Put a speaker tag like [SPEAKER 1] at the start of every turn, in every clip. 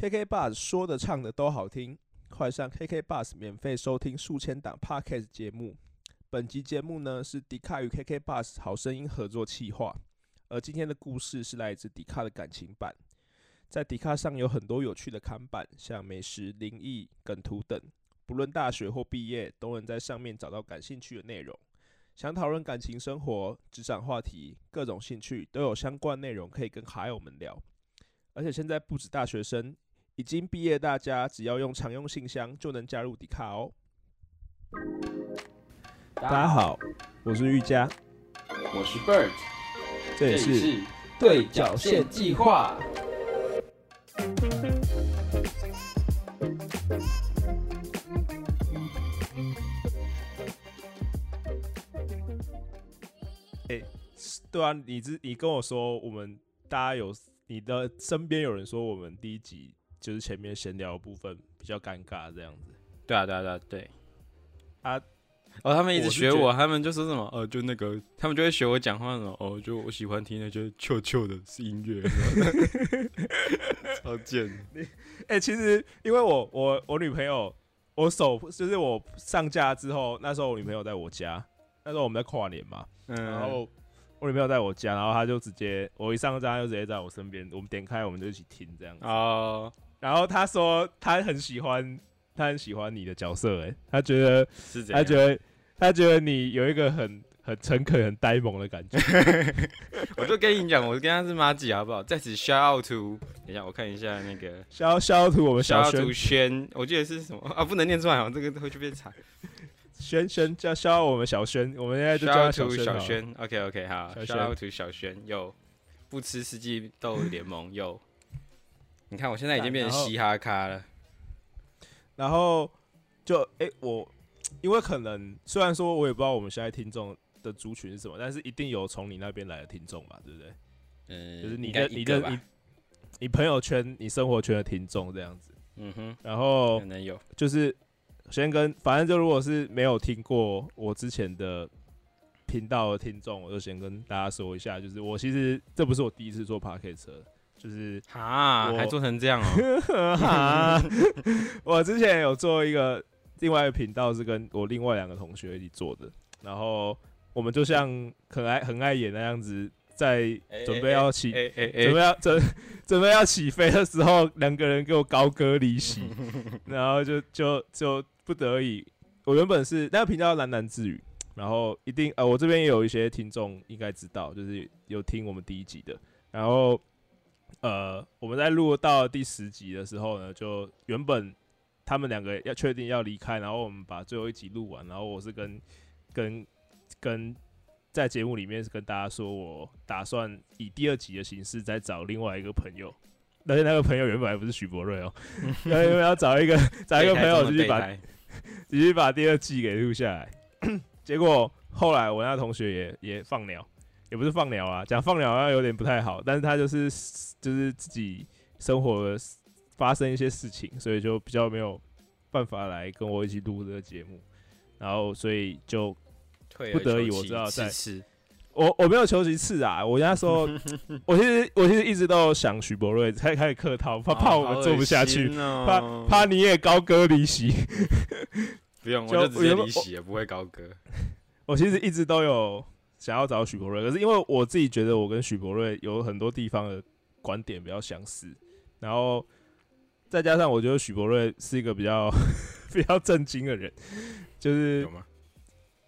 [SPEAKER 1] KK Bus 说的唱的都好听，快上 KK Bus 免费收听数千档 Podcast 节目。本集节目呢是迪卡与 KK Bus 好声音合作企划，而今天的故事是来自迪卡的感情版。在迪卡上有很多有趣的看板，像美食、灵异、梗图等，不论大学或毕业，都能在上面找到感兴趣的内容。想讨论感情生活、职场话题，各种兴趣都有相关内容可以跟好友们聊。而且现在不止大学生，已经毕业，大家只要用常用信箱就能加入迪卡哦。大家好，我是玉佳，
[SPEAKER 2] 我是 Bird，
[SPEAKER 1] 这里是
[SPEAKER 2] 对角线计划。
[SPEAKER 1] 对啊，你之你跟我说，我们大家有你的身边有人说，我们第一集就是前面闲聊的部分比较尴尬，这样子。
[SPEAKER 3] 对啊，对啊，对啊，对。
[SPEAKER 1] 啊，
[SPEAKER 3] 哦，他们一直学我，他们就说什么，呃，就那个，他们就会学我讲话什么，哦，就我喜欢听那些臭臭的音乐，超贱。
[SPEAKER 1] 哎、其实因为我我我女朋友，我手就是我上架之后，那时候我女朋友在我家，那时候我们在跨年嘛，
[SPEAKER 3] 嗯，
[SPEAKER 1] 然后我女朋友在我家，然后她就直接我一上架她就直接在我身边，我们点开我们就一起听这样子。
[SPEAKER 3] 哦，
[SPEAKER 1] 然后他说他很喜欢，他很喜欢你的角色、哎，他觉得
[SPEAKER 3] 是这样。
[SPEAKER 1] 他觉得他觉得你有一个很很诚恳、很呆萌的感觉。
[SPEAKER 3] 我就跟你讲，我跟他是妈吉，好不好？在此 shout out to，等一下我看一下那个
[SPEAKER 1] 消消图我们
[SPEAKER 3] shout
[SPEAKER 1] 小
[SPEAKER 3] out
[SPEAKER 1] 轩
[SPEAKER 3] to 轩，我记得是什么啊？不能念出来哦，这个会去被查。
[SPEAKER 1] 轩轩叫消我们小轩，我们现在就
[SPEAKER 3] shout
[SPEAKER 1] 叫他
[SPEAKER 3] out
[SPEAKER 1] 小轩。
[SPEAKER 3] 小轩，OK OK 好
[SPEAKER 1] 小
[SPEAKER 3] ，shout out to 小轩，有不吃四季豆联盟有。你看我现在已经变成嘻哈咖了，
[SPEAKER 1] 然后就哎、我因为可能虽然说我也不知道我们现在听众的族群是什么，但是一定有从你那边来的听众吧，对不对？
[SPEAKER 3] 嗯，
[SPEAKER 1] 就是你的你的你你朋友圈、你生活圈的听众这样子。
[SPEAKER 3] 嗯哼，
[SPEAKER 1] 然后
[SPEAKER 3] 可能有，
[SPEAKER 1] 就是先跟，反正就如果是没有听过我之前的频道的听众，我就先跟大家说一下，就是我其实这不是我第一次做 p a r k e t 车，就是
[SPEAKER 3] 哈，还做成这样哦，
[SPEAKER 1] 哈，我之前有做一个另外一个频道，是跟我另外两个同学一起做的，然后我们就像很爱很爱演那样子，在准备要起、准备
[SPEAKER 3] 哎，
[SPEAKER 1] 要准准备要起飞的时候，两个人给我高歌离席，然后就就就不得已，我原本是那个频道叫喃喃自语，然后一定呃，我这边也有一些听众应该知道，就是有听我们第一集的，然后呃，我们在录到第十集的时候呢，就原本他们两个要确定要离开，然后我们把最后一集录完，然后我是跟跟跟在节目里面是跟大家说，我打算以第二集的形式再找另外一个朋友，但是那个朋友原本还不是许博瑞哦，因为要找一个找一个朋友继续把继续把第二季给录下来。结果后来我那同学也也放鸟，也不是放鸟啊，讲放鸟好像有点不太好，但是他就是就是自己生活发生一些事情，所以就比较没有办法来跟我一起录这个节目，然后所以就不得已我知道在我我没有求其次啊，我那时候 我其实我其实一直都有想许博瑞开开始客套，怕怕我们做不下去，怕
[SPEAKER 3] 怕
[SPEAKER 1] 怕你也高歌离席。
[SPEAKER 3] 不用，我就直接离席也，不会高歌。
[SPEAKER 1] 我其实一直都有想要找许博瑞，可是因为我自己觉得我跟许博瑞有很多地方的观点比较相似，然后再加上我觉得许博瑞是一个比较 比较震惊的人，就是
[SPEAKER 3] 有吗？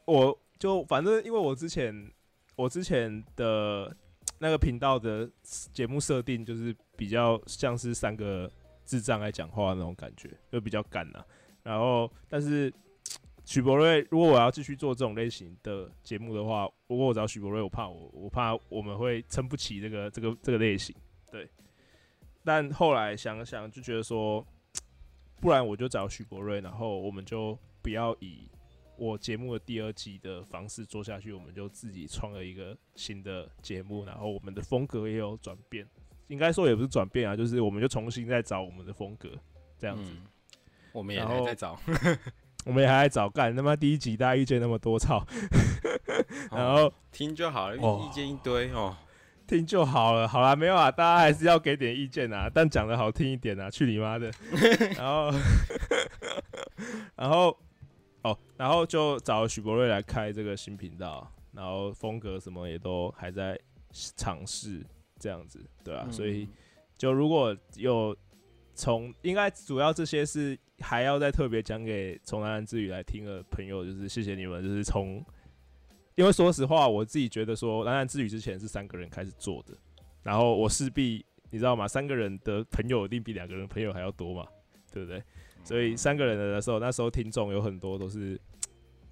[SPEAKER 1] 我就反正因为我之前我之前的那个频道的节目设定就是比较像是三个智障在讲话那种感觉，就比较干呐、然后但是许博瑞，如果我要继续做这种类型的节目的话，如果我找许博瑞，我怕我我怕我们会撑不起这个这个这个类型，对。但后来想想就觉得说，不然我就找许博瑞，然后我们就不要以我节目的第二季的方式做下去，我们就自己创了一个新的节目，然后我们的风格也有转变，应该说也不是转变啊，就是我们就重新再找我们的风格这样子。
[SPEAKER 3] 嗯，我们也
[SPEAKER 1] 然后
[SPEAKER 3] 还在找，
[SPEAKER 1] 我们也还在找干，他妈第一集大家意见那么多，操！然
[SPEAKER 3] 哦
[SPEAKER 1] 后
[SPEAKER 3] 听就好了，
[SPEAKER 1] 哦
[SPEAKER 3] 意见一堆哦。
[SPEAKER 1] 听就好了。好啦，没有啊，大家还是要给点意见啊，但讲的好听一点啊，去你妈的！然后，然后，哦，然后就找许博瑞来开这个新频道，然后风格什么也都还在尝试这样子，对啊，所以就如果有从应该主要这些是还要再特别讲给从南南之语来听的朋友，就是谢谢你们，就是从。因为说实话，我自己觉得说，蓝蓝之语之前是三个人开始做的，然后我势必你知道吗？三个人的朋友一定比两个人朋友还要多嘛，对不对？所以三个人的时候，那时候听众有很多都是，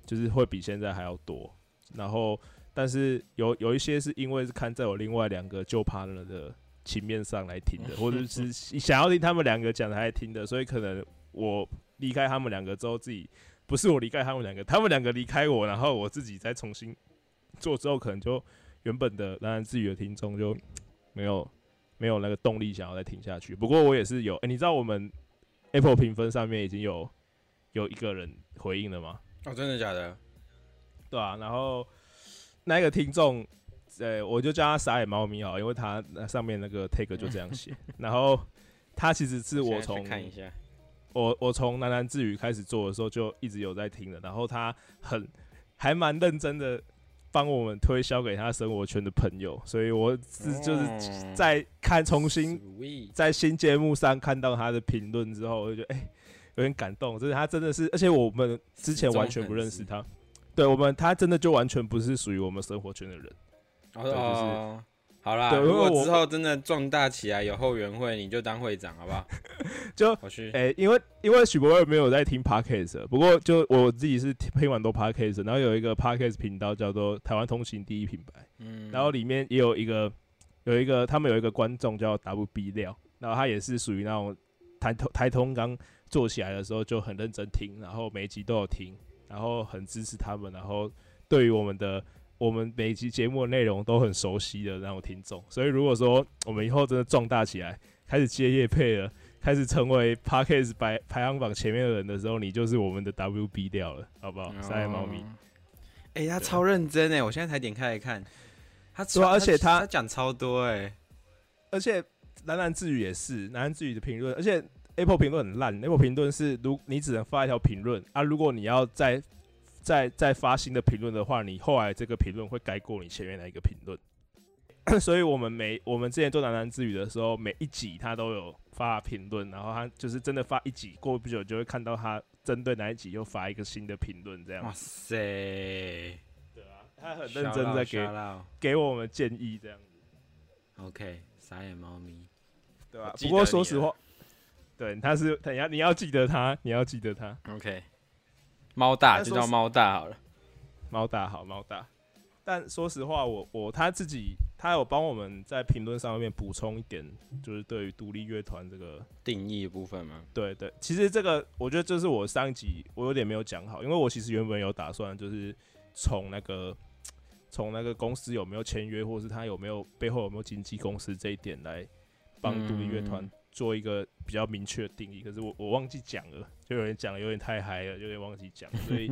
[SPEAKER 1] 就是会比现在还要多。然后，但是有有一些是因为是看在我另外两个旧 partner 的情面上来听的，或者是想要听他们两个讲的来听的，所以可能我离开他们两个之后自己。不是我离开他们两个，他们两个离开我，然后我自己再重新做之后，可能就原本的然然自语的听众就没有没有那个动力想要再听下去。不过我也是有，哎，你知道我们 Apple 评分上面已经有有一个人回应了吗？
[SPEAKER 3] 哦，真的假的？
[SPEAKER 1] 对啊，然后那个听众，呃，我就叫他傻眼猫咪哦，因为他那上面那个 take 就这样写，然后他其实是我从
[SPEAKER 3] 看一下。
[SPEAKER 1] 我我从喃喃自语开始做的时候就一直有在听的，然后他很还蛮认真的帮我们推销给他生活圈的朋友，所以我是就是在看重新在新节目上看到他的评论之后，我就觉得哎有点感动，就是他真的是，而且我们之前完全不认识他，对我们他真的就完全不是属于我们生活圈的人，
[SPEAKER 3] 对，就是。好啦，如果之后真的壮大起来有后援会，你就当会长好不好？
[SPEAKER 1] 就诶，因为因为许博二没有在听 podcast，不过就我自己是听蛮多 podcast，然后有一个 podcast 频道叫做台湾通行第一品牌，嗯，然后里面也有一个有一个他们有一个观众叫 WB 料，然后他也是属于那种台通台通刚做起来的时候就很认真听，然后每一集都有听，然后很支持他们，然后对于我们的。我们每集节目的内容都很熟悉的那种听众，所以如果说我们以后真的壮大起来，开始接业配了，开始成为 Parkes 排排行榜前面的人的时候，你就是我们的 WB 掉了，好不好？三眼猫咪，
[SPEAKER 3] 哎，他超认真哎，我现在才点开来看，他
[SPEAKER 1] 对，而且他
[SPEAKER 3] 他讲超多哎，
[SPEAKER 1] 而且喃喃自语也是喃喃自语的评论，而且 Apple 评论很烂，Apple 评论是如你只能发一条评论啊，如果你要在再再发新的评论的话，你后来这个评论会盖过你前面的一个评论，所以我们每我们之前做喃喃自语的时候，每一集他都有发评论，然后他就是真的发一集，过不久就会看到他针对哪一集又发一个新的评论，这样。哇塞，对啊，他很认真在给给我们建议，这样子。
[SPEAKER 3] OK，傻眼猫咪，
[SPEAKER 1] 对吧？不过说实话，对，他是等下你要记得他，你要记得他。
[SPEAKER 3] OK。猫大就叫猫大好了，
[SPEAKER 1] 猫大好猫大。但说实话，我我他自己他有帮我们在评论上面补充一点，就是对于独立乐团这个
[SPEAKER 3] 定义部分吗？
[SPEAKER 1] 对对，其实这个我觉得这是我上一集我有点没有讲好，因为我其实原本有打算就是从那个 从那个公司有没有签约，或是他有没有背后有没有经纪公司这一点来帮独立乐团。做一个比较明确的定义，可是我我忘记讲了，就有人讲有点太嗨了，有点忘记讲，所以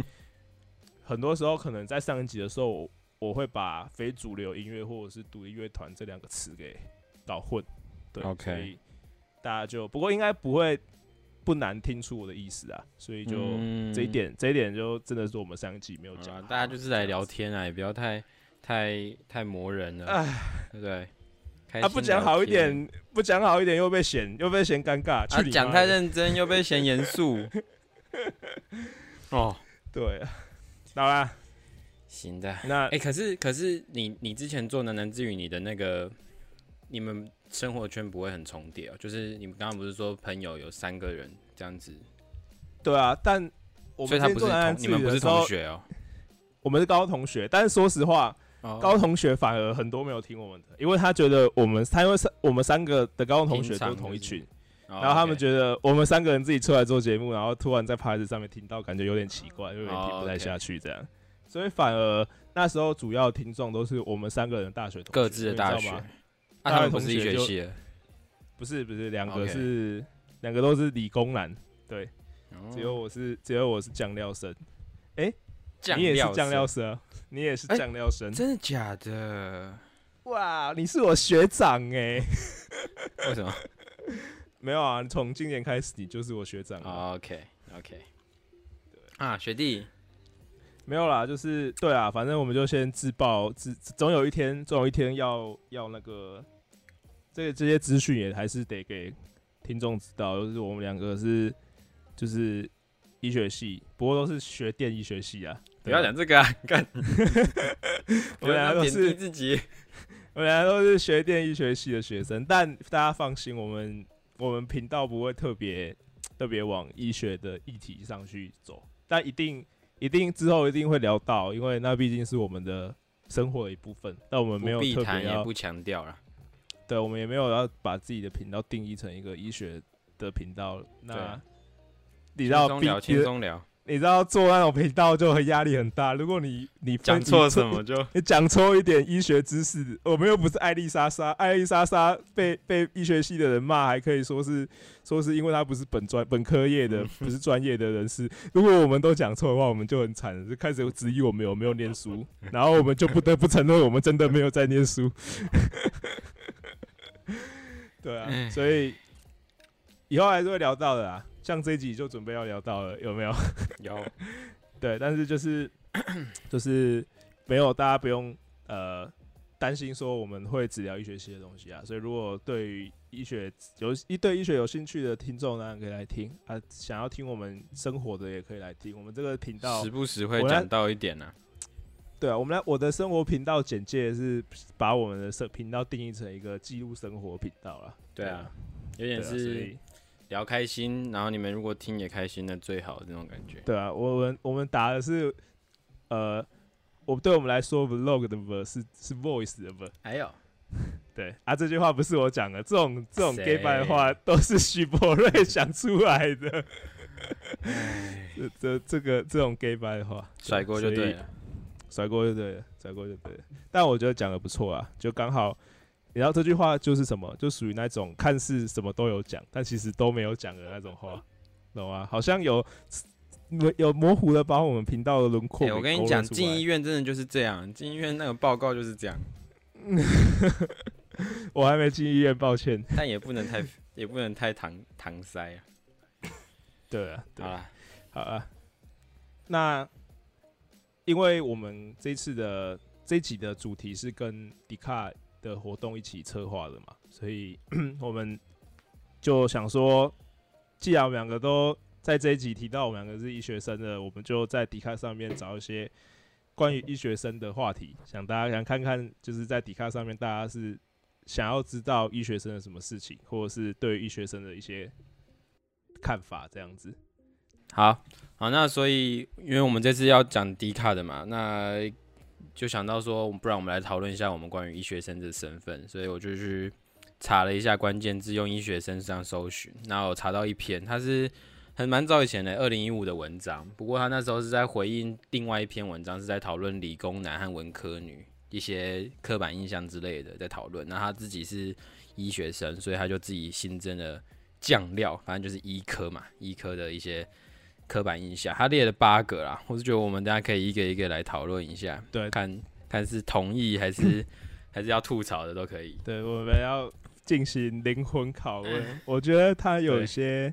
[SPEAKER 1] 很多时候可能在上一集的时候，我会把非主流音乐或者是独立乐团这两个词给搞混，对，所以大家就不过应该不会不难听出我的意思啊，所以就这一点这一点就真的是我们上一集没有讲，
[SPEAKER 3] 大家就是来聊天啊，也不要太太太磨人了，对不对？
[SPEAKER 1] 啊，不讲好一点，不讲好一点又被嫌，又被嫌尴尬。
[SPEAKER 3] 啊，讲太认真又被嫌严肃。
[SPEAKER 1] 哦，对，好啦，
[SPEAKER 3] 行的。
[SPEAKER 1] 那
[SPEAKER 3] 哎，可是可是你你之前做喃喃自语，你的那个你们生活圈不会很重叠哦？就是你们刚刚不是说朋友有三个人这样子？
[SPEAKER 1] 对啊，但我们
[SPEAKER 3] 不是你们不是同学哦，
[SPEAKER 1] 我们是高中同学，但是说实话。高同学反而很多没有听我们的，因为他觉得我们他因为三我们三个的高中同学都同一群，然后他们觉得我们三个人自己出来做节目，然后突然在牌子上面听到，感觉有点奇怪，有点听不太下去这样，所以反而那时候主要听众都是我们三个人大学同
[SPEAKER 3] 各自的大学，他们不是医学系，
[SPEAKER 1] 不是不是两个是两个都是理工男，对，只有我是只有我是酱料生，哎。你也是酱料生，你也是酱料生，
[SPEAKER 3] 真的假的？
[SPEAKER 1] 哇，你是我学长哎、
[SPEAKER 3] 为什么、
[SPEAKER 1] 没有啊，从今年开始你就是我学长了。
[SPEAKER 3] 哦、？OK OK，啊，学弟，
[SPEAKER 1] 没有啦，就是对啊，反正我们就先自爆，自总有一天，总有一天要要那个，这个这些资讯也还是得给听众知道，就是我们两个是就是医学系，不过都是学电医学系啊。
[SPEAKER 3] 不要讲这个啊，干
[SPEAKER 1] 我们两个都是
[SPEAKER 3] 自己。
[SPEAKER 1] 我们俩都是学电医学系的学生，但大家放心，我们我们频道不会特别特别往医学的议题上去走，但一定一定之后一定会聊到，因为那毕竟是我们的生活的一部分。但我们没有特别
[SPEAKER 3] 也不强调了。
[SPEAKER 1] 对我们也没有要把自己的频道定义成一个医学的频道。那
[SPEAKER 3] 对
[SPEAKER 1] 你知道毕，
[SPEAKER 3] 轻松聊，轻松聊，
[SPEAKER 1] 你知道做那种频道就很压力很大。如果你你
[SPEAKER 3] 讲错什么就
[SPEAKER 1] 你讲错一点医学知识，我们又不是艾丽莎莎，艾丽莎莎被被医学系的人骂，还可以说是说是因为她不是本专本科业的，不是专业的人士。如果我们都讲错的话，我们就很惨了，就开始质疑我们有没有念书，然后我们就不得不承认我们真的没有在念书。对啊，所以以后还是会聊到的啊，像这一集就准备要聊到了，有没有？
[SPEAKER 3] 有
[SPEAKER 1] 对，但是就是 就是没有，大家不用呃担心说我们会只聊医学系的东西啊。所以如果对于医学有一对医学有兴趣的听众呢，可以来听啊；想要听我们生活的也可以来听。我们这个频道
[SPEAKER 3] 时，不时会讲到一点呢、
[SPEAKER 1] 对啊，我们来我的生活频道简介是把我们的生频道定义成一个记录生活频道了。
[SPEAKER 3] 对啊，有点是
[SPEAKER 1] 以
[SPEAKER 3] 聊开心，然后你们如果听也开心那最好的那种感觉。
[SPEAKER 1] 对啊，我们我们打的是呃，我对我们来说，vlog 的 v 是是 voice 的 v。
[SPEAKER 3] 还有，
[SPEAKER 1] 对啊，这句话不是我讲的，这种 这种 gay 白的话都是许博瑞想出来的。这这这个这种 gay 白的话，
[SPEAKER 3] 甩锅就对了。
[SPEAKER 1] 甩锅就对了，甩锅就对了。但我觉得讲的不错啊，就刚好，你知道这句话就是什么，就属于那种看似什么都有讲，但其实都没有讲的那种话，懂吗？好像有有模糊的把我们频道的轮廓
[SPEAKER 3] 我跟你讲，进医院真的就是这样，进医院那个报告就是这样，
[SPEAKER 1] 我还没进医院，抱歉。
[SPEAKER 3] 但也不能太，也不能太搪搪塞啊。
[SPEAKER 1] 对啊，对啊。
[SPEAKER 3] 好
[SPEAKER 1] 啊，那因为我们这一次的这一集的主题是跟迪卡的活动一起策划的嘛，所以 我们就想说，既然我们两个都在这一集提到我们两个是医学生的，我们就在迪卡上面找一些关于医学生的话题，想大家想看看，就是在迪卡上面大家是想要知道医学生的什么事情，或者是对于医学生的一些看法这样子。
[SPEAKER 3] 好好，那所以因为我们这次要讲迪卡的嘛，那就想到说，不然我们来讨论一下我们关于医学生的身份，所以我就去查了一下关键字，用医学生上搜寻，然后我查到一篇，它是很蛮早以前的二零一五的文章，不过他那时候是在回应另外一篇文章，是在讨论理工男和文科女一些刻板印象之类的，在讨论。那他自己是医学生，所以他就自己新增了酱料，反正就是医科嘛，医科的一些刻板印象，他列了八个啦，我是觉得我们大家可以一个一个来讨论一下，
[SPEAKER 1] 对
[SPEAKER 3] 看看是同意还是 还是要吐槽的都可以。
[SPEAKER 1] 对，我们要进行灵魂拷问。我觉得他有些，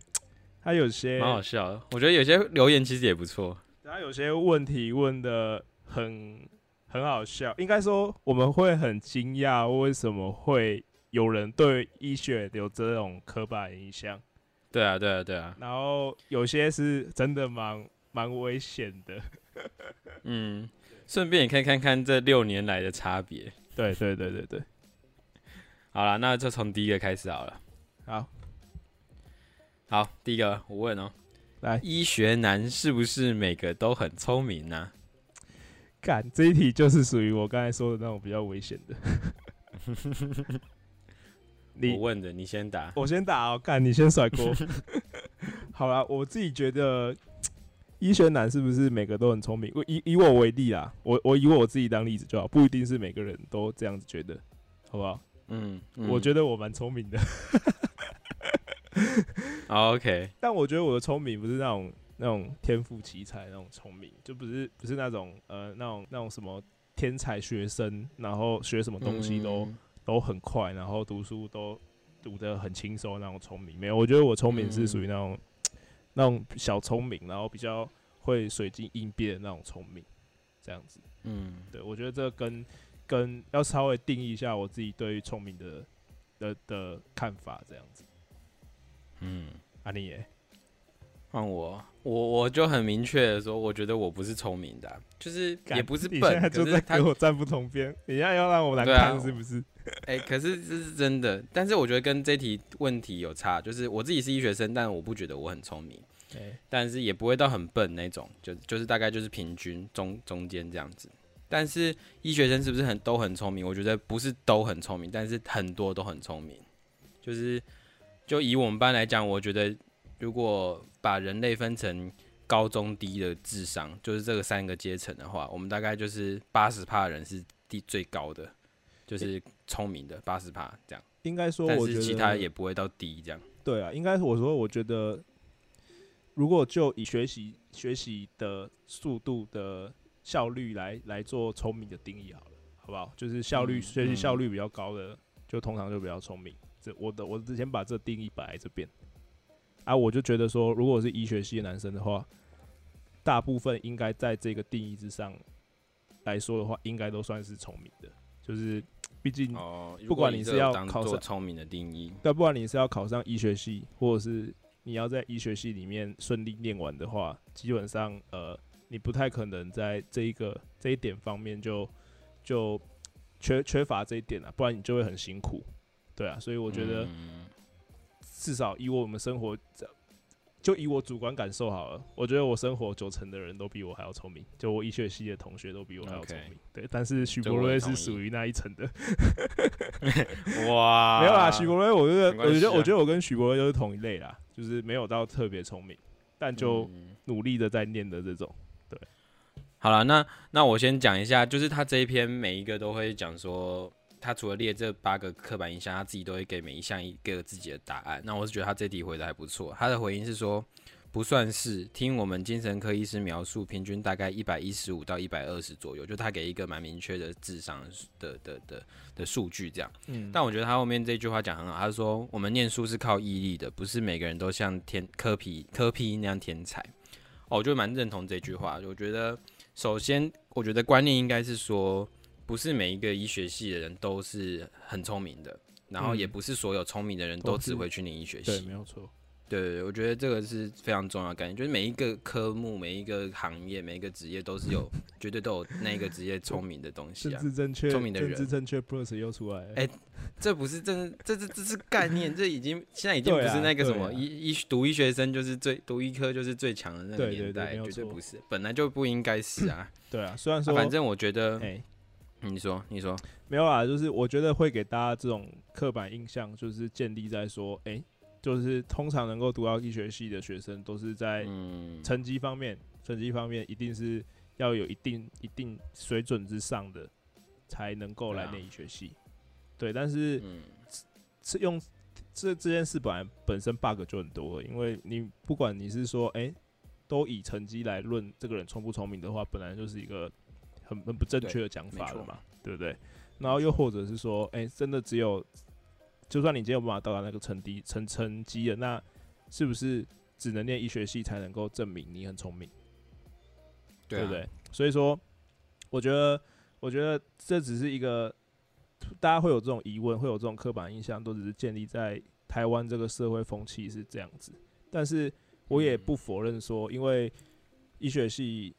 [SPEAKER 1] 他有些，
[SPEAKER 3] 蛮好笑的，我觉得有些留言其实也不错。
[SPEAKER 1] 他有些问题问的很很好笑。应该说，我们会很惊讶，为什么会有人对医学有这种刻板印象。
[SPEAKER 3] 对啊，对啊，对啊，
[SPEAKER 1] 然后有些是真的蛮蛮危险的。
[SPEAKER 3] 嗯，顺便也可以看看这六年来的差别。
[SPEAKER 1] 对对对对对，
[SPEAKER 3] 好了，那就从第一个开始好了。
[SPEAKER 1] 好，
[SPEAKER 3] 好，第一个我问哦，
[SPEAKER 1] 来
[SPEAKER 3] 医学男是不是每个都很聪明呢、
[SPEAKER 1] 干这一题就是属于我刚才说的那种比较危险的。你
[SPEAKER 3] 我问的，你先打。
[SPEAKER 1] 我先打哦，看你先甩锅。好啦，我自己觉得医学男是不是每个都很聪明？我以以我为例啦，我我以我自己当例子就好，不一定是每个人都这样子觉得，好不好？
[SPEAKER 3] 嗯，
[SPEAKER 1] 我觉得我蛮聪明的
[SPEAKER 3] ，OK，
[SPEAKER 1] 但我觉得我的聪明不是那种那种天赋奇才那种聪明，就不是不是那种呃那种那种什么。天才学生，然后学什么东西都、
[SPEAKER 3] 嗯
[SPEAKER 1] 都很快，然后读书都读得很轻松那种聪明。没有，我觉得我聪明是属于那种、那种小聪明，然后比较会随机应变的那种聪明，这样子。
[SPEAKER 3] 嗯，
[SPEAKER 1] 对，我觉得这跟跟要稍微定义一下我自己对于聪明的的的看法，这样子。
[SPEAKER 3] 嗯，
[SPEAKER 1] 啊，你也
[SPEAKER 3] 换我，我我就很明确的说，我觉得我不是聪明的啊、就是也不是
[SPEAKER 1] 你现在
[SPEAKER 3] 笨，
[SPEAKER 1] 就
[SPEAKER 3] 是他
[SPEAKER 1] 跟我站不同边，你现在要让我难
[SPEAKER 3] 对啊
[SPEAKER 1] 堪是不是？
[SPEAKER 3] 哎、可是这是真的。但是我觉得跟这题问题有差，就是我自己是医学生，但我不觉得我很聪明，
[SPEAKER 1] 哎，
[SPEAKER 3] 但是也不会到很笨那种，就就是大概就是平均中中间这样子。但是医学生是不是很都很聪明？我觉得不是都很聪明，但是很多都很聪明。就是就以我们班来讲，我觉得如果把人类分成高中低的智商，就是这个三个阶层的话，我们大概就是八十趴人是第最高的，就是聪明的八十趴这样。
[SPEAKER 1] 应该说，
[SPEAKER 3] 但
[SPEAKER 1] 我觉得
[SPEAKER 3] 是其他也不会到低这样。
[SPEAKER 1] 对啊，应该是我说，我觉得如果就以学习学习的速度的效率来来做聪明的定义好了，好不好？就是效率、
[SPEAKER 3] 嗯
[SPEAKER 1] 学习效
[SPEAKER 3] 嗯
[SPEAKER 1] 率比较高的，就通常就比较聪明。这我的我之前把这定义摆在这边啊，我就觉得说，如果是医学系的男生的话，大部分应该在这个定义之上来说的话，应该都算是聪明的，就是毕竟
[SPEAKER 3] 哦，
[SPEAKER 1] 不管你是要考
[SPEAKER 3] 做
[SPEAKER 1] 上
[SPEAKER 3] 聪明的定义，
[SPEAKER 1] 但不管你是要考上医学系，或者是你要在医学系里面顺利念完的话，基本上呃，你不太可能在这一个这一点方面就就缺缺乏这一点啊，不然你就会很辛苦。对啊，所以我觉得
[SPEAKER 3] 嗯
[SPEAKER 1] 至少以我们生活，就以我主观感受好了，我觉得我生活九成的人都比我还要聪明，就我医学系的同学都比我还要聪明。对，但是许
[SPEAKER 3] 这
[SPEAKER 1] 博瑞是属于那一层的。
[SPEAKER 3] 哇，
[SPEAKER 1] 没有啦，许博瑞，我觉得，我觉得，我觉得我跟许博瑞都是同一类啦，就是没有到特别聪明，但就
[SPEAKER 3] 嗯
[SPEAKER 1] 努力的在念的这种。
[SPEAKER 3] 对好了，那那我先讲一下，就是他这一篇每一个都会讲说，他除了列这八个刻板印象，他自己都会给每一项一个自己的答案。那我是觉得他这题回的还不错，他的回应是说不算是，听我们精神科医师描述，平均大概一百一十五到一百二十左右，就他给一个蛮明确的智商的的的的数据这样。
[SPEAKER 1] 嗯，
[SPEAKER 3] 但我觉得他后面这句话讲很好，他说我们念书是靠毅力的，不是每个人都像天科皮科皮那样天才。哦，我就蛮认同这句话。我觉得首先，我觉得观念应该是说，不是每一个医学系的人都是很聪明的，然后
[SPEAKER 1] 嗯
[SPEAKER 3] 也不是所有聪明的人
[SPEAKER 1] 都
[SPEAKER 3] 只会去念医学
[SPEAKER 1] 对，
[SPEAKER 3] 系
[SPEAKER 1] 没。有错。
[SPEAKER 3] 对对对，我觉得这个是非常重要的概念，就是每一个科目、每一个行业、每一个职业都是有 绝对都有那个职业聪明的东西
[SPEAKER 1] 政
[SPEAKER 3] 啊。
[SPEAKER 1] 治正确，
[SPEAKER 3] 聪明的人
[SPEAKER 1] 政治正确 plus 又出来了。
[SPEAKER 3] 哎这不是真，这这这是概念，这已经现在已经不是那个什么医医读医学生就是最读医科就是最强的那个
[SPEAKER 1] 对对
[SPEAKER 3] 年代，绝对不是，本来就不应该是啊。
[SPEAKER 1] 对啊，虽然
[SPEAKER 3] 啊
[SPEAKER 1] 说，
[SPEAKER 3] 反正我觉得，
[SPEAKER 1] 哎、
[SPEAKER 3] 你说你说，
[SPEAKER 1] 没有啦，就是我觉得会给大家这种刻板印象，就是建立在说，哎、就是通常能够读到医学系的学生，都是在
[SPEAKER 3] 嗯，
[SPEAKER 1] 成绩方面，成绩方面一定是要有一定一定水准之上的，才能够来念医学系。对，但是
[SPEAKER 3] 嗯，
[SPEAKER 1] 是用这这件事本来本身 bug 就很多，因为你不管你是说，哎、都以成绩来论这个人聪不聪明的话，本来就是一个很很不正确的讲法了嘛，对不对？然后又或者是说，哎、真的只有，就算你今天有办法到达那个成绩成成绩了，那是不是只能念医学系才能够证明你很聪明？
[SPEAKER 3] 对啊
[SPEAKER 1] 不对？所以说，我觉得，我觉得这只是一个大家会有这种疑问，会有这种刻板印象，都只是建立在台湾这个社会风气是这样子。但是我也不否认说，因为医学系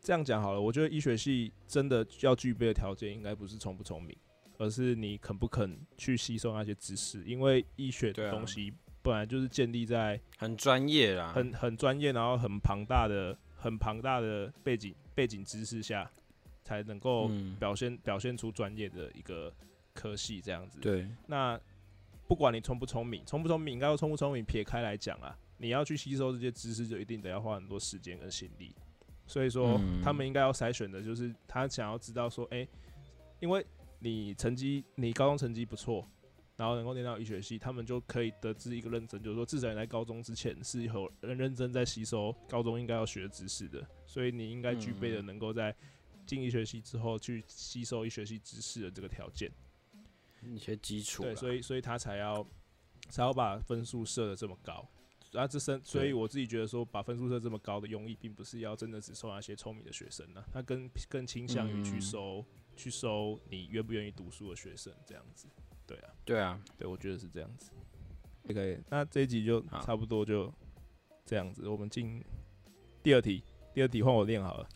[SPEAKER 1] 这样讲好了，我觉得医学系真的要具备的条件，应该不是聪不聪明，而是你肯不肯去吸收那些知识。因为医学东西本来就是建立在
[SPEAKER 3] 很专业啦，
[SPEAKER 1] 很很专业，然后很庞大的、很庞大的背景背景知识下，才能够
[SPEAKER 3] 嗯，
[SPEAKER 1] 表现、表现出专业的一个科系这样子。
[SPEAKER 3] 对，
[SPEAKER 1] 那不管你聪不聪明，聪不聪明，应该说聪不聪明，撇开来讲啊，你要去吸收这些知识，就一定得要花很多时间跟心力。所以说，
[SPEAKER 3] 嗯
[SPEAKER 1] 他们应该要筛选的就是他想要知道说，哎、因为你成绩，你高中成绩不错，然后能够念到医学系，他们就可以得知一个认真，就是说至少你在高中之前是有很认真在吸收高中应该要学的知识的，所以你应该具备的
[SPEAKER 3] 嗯
[SPEAKER 1] 能够在进医学系之后去吸收医学系知识的这个条件。
[SPEAKER 3] 一些基础
[SPEAKER 1] 对，所以所以他才要才要把分数设的这么高。然后这生，所以我自己觉得说，把分数设这么高的用意，并不是要真的只收那些聪明的学生呢、他更更倾向于去
[SPEAKER 3] 嗯
[SPEAKER 1] 收、去收你愿不愿意读书的学生这样子。对啊，
[SPEAKER 3] 对啊，
[SPEAKER 1] 对我觉得是这样子。OK，那这一集就差不多就这样子，我们进第二题。第二题换我练好了。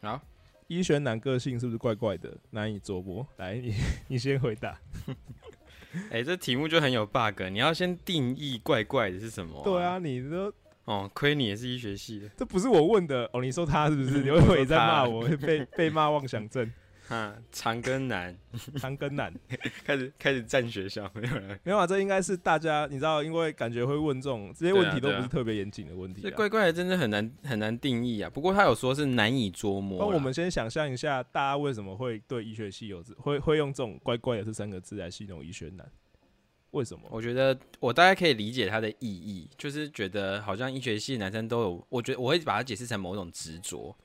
[SPEAKER 3] 好，
[SPEAKER 1] 医学男个性是不是怪怪的，难以琢磨？来，你你先回答。
[SPEAKER 3] 哎、这题目就很有 bug，你要先定义怪怪的是什么、
[SPEAKER 1] 对，啊，你都
[SPEAKER 3] 哦，亏你也是医学系的，
[SPEAKER 1] 这不是我问的哦，你说他是不是？你会不会也在骂我？被被骂妄想症，
[SPEAKER 3] 哈，长庚男
[SPEAKER 1] 长庚男。
[SPEAKER 3] 开始开始占学校，没有人，
[SPEAKER 1] 没有啊，这应该是大家你知道，因为感觉会问这种这些问题都不是特别严谨的问题、啊。
[SPEAKER 3] 这怪怪的真的很难很难定义啊。不过他有说是难以捉摸，
[SPEAKER 1] 那我们先想象一下，大家为什么会对医学系有这会会用这种“怪怪的”这三个字来形容医学男？为什么？
[SPEAKER 3] 我觉得我大概可以理解它的意义，就是觉得好像医学系男生都有，我觉得我会把它解释成某种执着，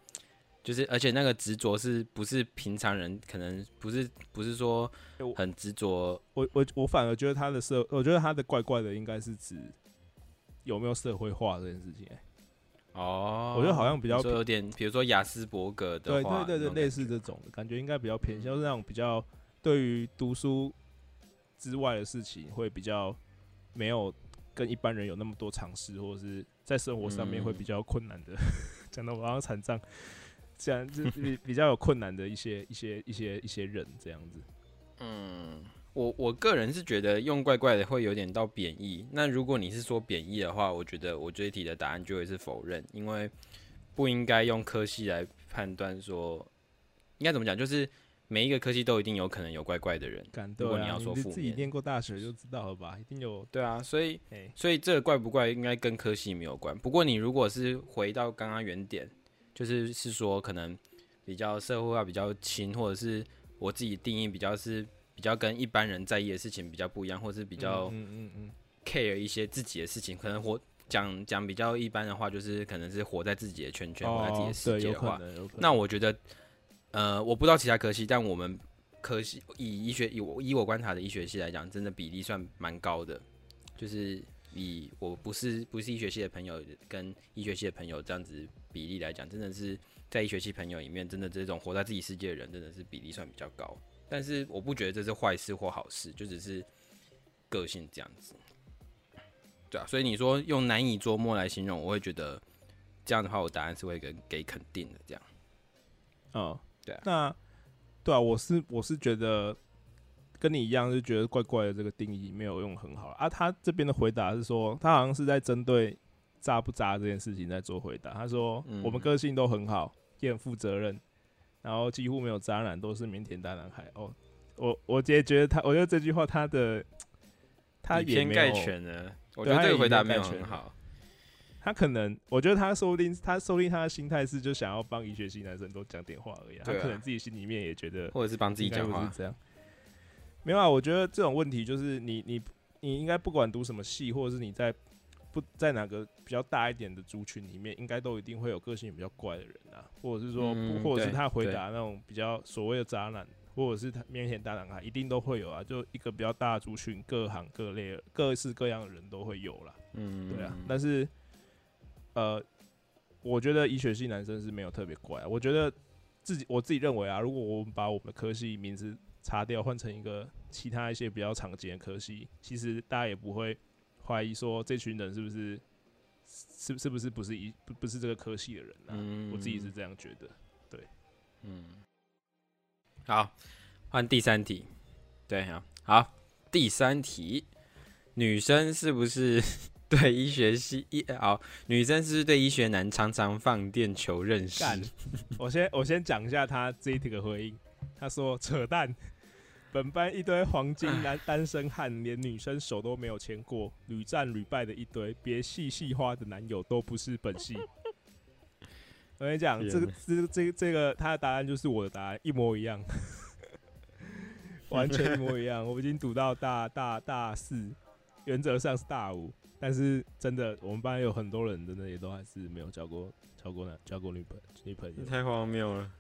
[SPEAKER 3] 就是而且那个执着是不是平常人可能不是不是说很执着，
[SPEAKER 1] 我我我反而觉得他的社，我觉得他的怪怪的应该是指有没有社会化这件事情、欸。
[SPEAKER 3] 哦，
[SPEAKER 1] 我觉得好像比较
[SPEAKER 3] 说有点，比如说雅斯伯格的
[SPEAKER 1] 对
[SPEAKER 3] 话，
[SPEAKER 1] 对对对，类似
[SPEAKER 3] 这
[SPEAKER 1] 这种的感觉应该比较偏向是那种比较对于读书之外的事情会比较没有跟一般人有那么多尝试，或者是在生活上面会比较困难的。讲的我好像残障，这样就比比较有困难的一些一些一些一些人这样子。
[SPEAKER 3] 嗯，我我个人是觉得用怪怪的会有点到贬义。那如果你是说贬义的话，我觉得我这一题的答案就会是否认，因为不应该用科系来判断说，应该怎么讲，就是每一个科系都一定有可能有怪怪的人。
[SPEAKER 1] 感对啊，
[SPEAKER 3] 如果你要说
[SPEAKER 1] 你自己念过大学就知道了吧？一定有
[SPEAKER 3] 对啊，所以
[SPEAKER 1] 哎、
[SPEAKER 3] 所以这个怪不怪应该跟科系没有关。不过你如果是回到刚刚原点，就是是说可能比较社会化比较轻，或者是我自己定义比较是比较跟一般人在意的事情比较不一样，或者是比较
[SPEAKER 1] 嗯嗯嗯
[SPEAKER 3] care 一些自己的事情，可能活讲讲比较一般的话，就是可能是活在自己的圈圈，活在自己的世界的话。那我觉得，呃，我不知道其他科系，但我们科系以医学以我以我观察的医学系来讲，真的比例算蛮高的。就是以我不是不是医学系的朋友跟医学系的朋友这样子比例来讲，真的是在一学期朋友里面，真的这种活在自己世界的人，真的是比例算比较高。但是我不觉得这是坏事或好事，就只是个性这样子。对啊，所以你说用难以捉摸来形容，我会觉得这样的话，我答案是会给给肯定的。这样。
[SPEAKER 1] 哦，
[SPEAKER 3] 对啊
[SPEAKER 1] 那对啊，我是我是觉得跟你一样，就觉得怪怪的这个定义没有用很好啊。他这边的回答是说，他好像是在针对渣不渣这件事情在做回答。他说、
[SPEAKER 3] 嗯
[SPEAKER 1] 我们个性都很好，也很负责任，然后几乎没有渣男，都是腼腆大男孩。哦，我我直接觉得他，我觉得这句话他的他
[SPEAKER 3] 以偏
[SPEAKER 1] 也没有
[SPEAKER 3] 概全了。我觉得这个回答没有很好。
[SPEAKER 1] 他可能，我觉得他说不定，他说不定他的心态是就想要帮医学系男生多讲点话而已啊、他可能自己心里面也觉得
[SPEAKER 3] 或者是帮自己讲话，
[SPEAKER 1] 这样。没有啊，我觉得这种问题就是你你你应该不管读什么系，或者是你在不在哪个比较大一点的族群里面，应该都一定会有个性比较怪的人啊，或者是说，
[SPEAKER 3] 嗯
[SPEAKER 1] 或者是他回答那种比较所谓的渣男，或者是他腼腆大男孩，一定都会有啊。就一个比较大的族群，各行各类、各式各样的人都会有啦。
[SPEAKER 3] 嗯，
[SPEAKER 1] 对啊，但是呃，我觉得医学系男生是没有特别怪、啊。我觉得自己我自己认为啊，如果我们把我们的科系名字擦掉，换成一个其他一些比较常见的科系，其实大家也不会怀疑说这群人是不是是是不是不是一不不是这个科系的人啊。
[SPEAKER 3] 嗯
[SPEAKER 1] 我自己是这样觉得。
[SPEAKER 3] 对嗯，好，换第三题。对啊，好，第三题，女生是不是 对医学系医好？女生是不是对医学男常常放电求认识？
[SPEAKER 1] 我先我先讲一下他这一题的回应。他说扯淡，本班一堆黄金男单身汉，连女生手都没有牵过，屡战屡败的一堆，别系系花的男友都不是本系。我跟你讲，这个这个这个这个他的答案就是我的答案，一模一样，完全一模一样。我已经读到大大大四，原则上是大五，但是真的，我们班有很多人真的也都还是没有交过交过男交过女朋女朋友。
[SPEAKER 3] 太荒谬了。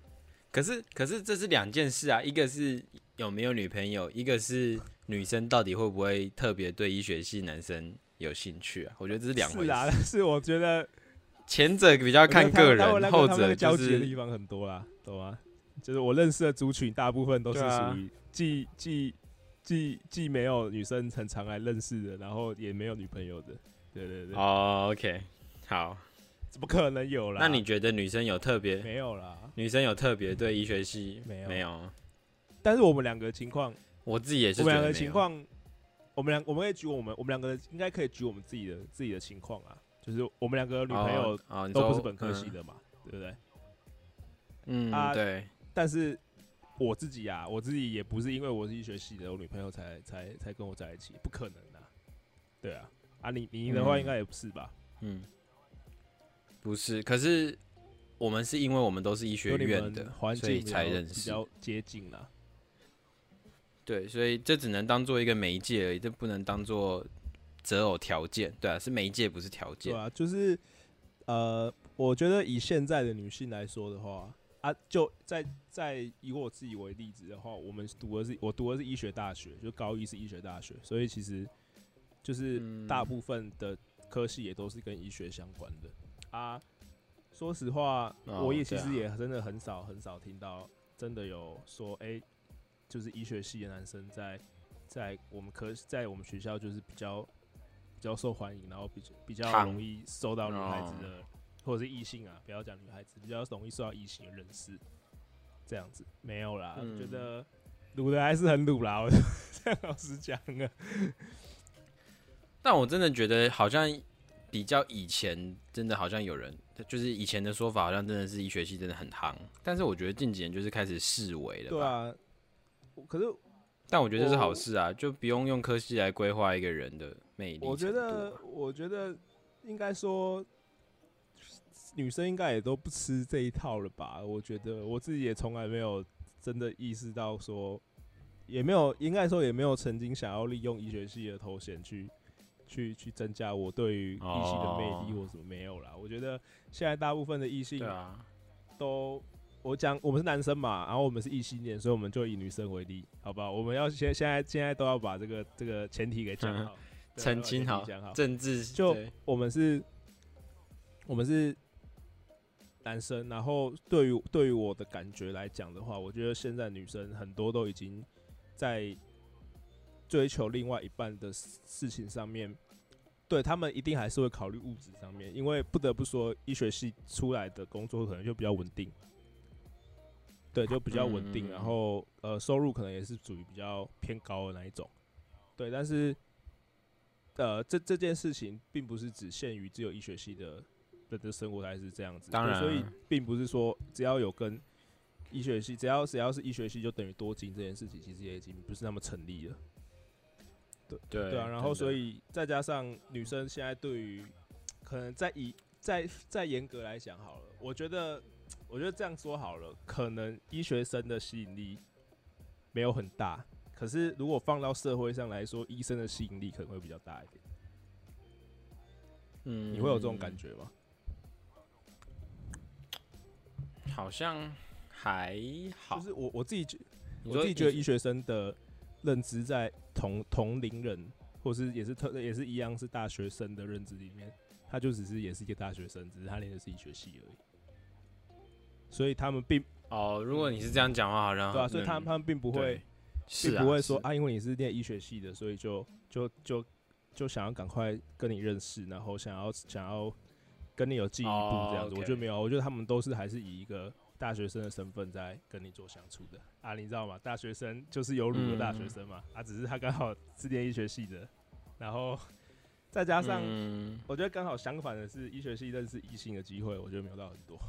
[SPEAKER 3] 可是可是这是两件事啊，一个是有没有女朋友，一个是女生到底会不会特别对医学系男生有兴趣啊？我觉得这是两回
[SPEAKER 1] 是啊，但是我觉得
[SPEAKER 3] 前者比较看个人，后者就
[SPEAKER 1] 交集的地方很多啦，懂吗？就是我认识的族群大部分都是属于既既既既没有女生很常来认识的，然后也没有女朋友的。对对对，
[SPEAKER 3] 哦，OK，好。
[SPEAKER 1] 怎么可能有啦？
[SPEAKER 3] 那你觉得女生有特别，
[SPEAKER 1] 没有啦？
[SPEAKER 3] 女生有特别对医学系
[SPEAKER 1] 没有
[SPEAKER 3] 没有？
[SPEAKER 1] 但是我们两个情况，
[SPEAKER 3] 我自己也是
[SPEAKER 1] 我们两个。情况，我们两我们可以举我们我们两个应该可以举我们自己的自己的情况啊，就是我们两个女朋友都不是本科系，
[SPEAKER 3] 嗯
[SPEAKER 1] 的嘛，对不对？
[SPEAKER 3] 嗯，
[SPEAKER 1] 啊
[SPEAKER 3] 对，
[SPEAKER 1] 但是我自己啊，我自己也不是因为我是医学系的，我女朋友才才才跟我在一起，不可能啊。对啊，啊你你的话
[SPEAKER 3] 嗯
[SPEAKER 1] 应该也不是吧？
[SPEAKER 3] 嗯，不是，可是我们是因为我们都是医学院的，
[SPEAKER 1] 环
[SPEAKER 3] 所以
[SPEAKER 1] 境
[SPEAKER 3] 才认识。
[SPEAKER 1] 比较接近啦。
[SPEAKER 3] 对，所以这只能当做一个媒介而已，这不能当做择偶条件。对啊，是媒介，不是条件。
[SPEAKER 1] 对啊，就是呃，我觉得以现在的女性来说的话，啊，就在在以我自己为例子的话，我们读的是我读的是医学大学，就高一是医学大学，所以其实就是
[SPEAKER 3] 嗯
[SPEAKER 1] 大部分的科系也都是跟医学相关的啊。说实话，
[SPEAKER 3] 哦
[SPEAKER 1] 我也其实也真的很少很少听到真的有说，哎、就是医学系的男生在在我们科在我们学校就是比较比较受欢迎，然后比较比较容易受到女孩子
[SPEAKER 3] 哦
[SPEAKER 1] 的、或者是异性啊，不要讲女孩子，比较容易受到异性的认识。这样子没有啦，
[SPEAKER 3] 嗯
[SPEAKER 1] 觉得卤的还是很卤啦，我 这样老实讲啊。
[SPEAKER 3] 但我真的觉得好像比较以前，真的好像有人，就是以前的说法，好像真的是医学系真的很夯。但是我觉得近几年就是开始视为了。
[SPEAKER 1] 对啊，我可是
[SPEAKER 3] 但我觉得这是好事啊，就不用用科系来规划一个人的魅力。
[SPEAKER 1] 我觉得，，我觉得应该说，女生应该也都不吃这一套了吧？我觉得我自己也从来没有真的意识到说，也没有，应该说也没有曾经想要利用医学系的头衔去。去去增加我对于异性的魅力
[SPEAKER 3] 哦
[SPEAKER 1] 或什么没有啦，我觉得现在大部分的异性
[SPEAKER 3] 啊，
[SPEAKER 1] 都，我讲我们是男生嘛，然后我们是异性恋，所以我们就以女生为例，好不好？我们要先现在现在都要把这个这个前提给讲好，
[SPEAKER 3] 澄清好
[SPEAKER 1] 讲好，
[SPEAKER 3] 政治
[SPEAKER 1] 就我们是，我们是男生，然后对于对于我的感觉来讲的话，我觉得现在女生很多都已经在追求另外一半的事事情上面，对他们一定还是会考虑物质上面，因为不得不说，医学系出来的工作可能就比较稳定。对，就比较稳定，
[SPEAKER 3] 嗯
[SPEAKER 1] 然后呃，收入可能也是属于比较偏高的那一种，对，但是呃，这这件事情并不是只限于只有医学系的人的生活才是这样子，
[SPEAKER 3] 当然
[SPEAKER 1] 所以并不是说只要有跟医学系，只要只要是医学系就等于多金这件事情，其实也已经不是那么成立了。
[SPEAKER 3] 对
[SPEAKER 1] 对啊，然后所以再加上女生现在对于可能在以再再严格来讲好了，我觉得我觉得这样说好了，可能医学生的吸引力没有很大，可是如果放到社会上来说，医生的吸引力可能会比较大一点。
[SPEAKER 3] 嗯
[SPEAKER 1] 你会有这种感觉吗？
[SPEAKER 3] 好像还好，
[SPEAKER 1] 就是我我自己觉我自己觉得
[SPEAKER 3] 医
[SPEAKER 1] 医学生的认知在同同龄人，或是也是特也是一样是大学生的认知里面，他就只是也是一个大学生，只是他念的是医学系而已。所以他们并
[SPEAKER 3] 哦，如果你是这样讲话，好像
[SPEAKER 1] 对啊，所以他们
[SPEAKER 3] 嗯
[SPEAKER 1] 他们并不会
[SPEAKER 3] 是
[SPEAKER 1] 不会说
[SPEAKER 3] 是
[SPEAKER 1] 啊，因为你是念医学系的，所以就就就就想要赶快跟你认识，然后想要想要跟你有进一步
[SPEAKER 3] 哦
[SPEAKER 1] 这样子。我觉得没有，我觉得他们都是还是以一个大学生的身份在跟你做相处的啊，你知道吗？大学生就是有乳的大学生嘛，啊，只是他刚好是念医学系的，然后再加上
[SPEAKER 3] 嗯
[SPEAKER 1] 我觉得刚好相反的是，医学系认识异性的机会，我觉得没有到很多。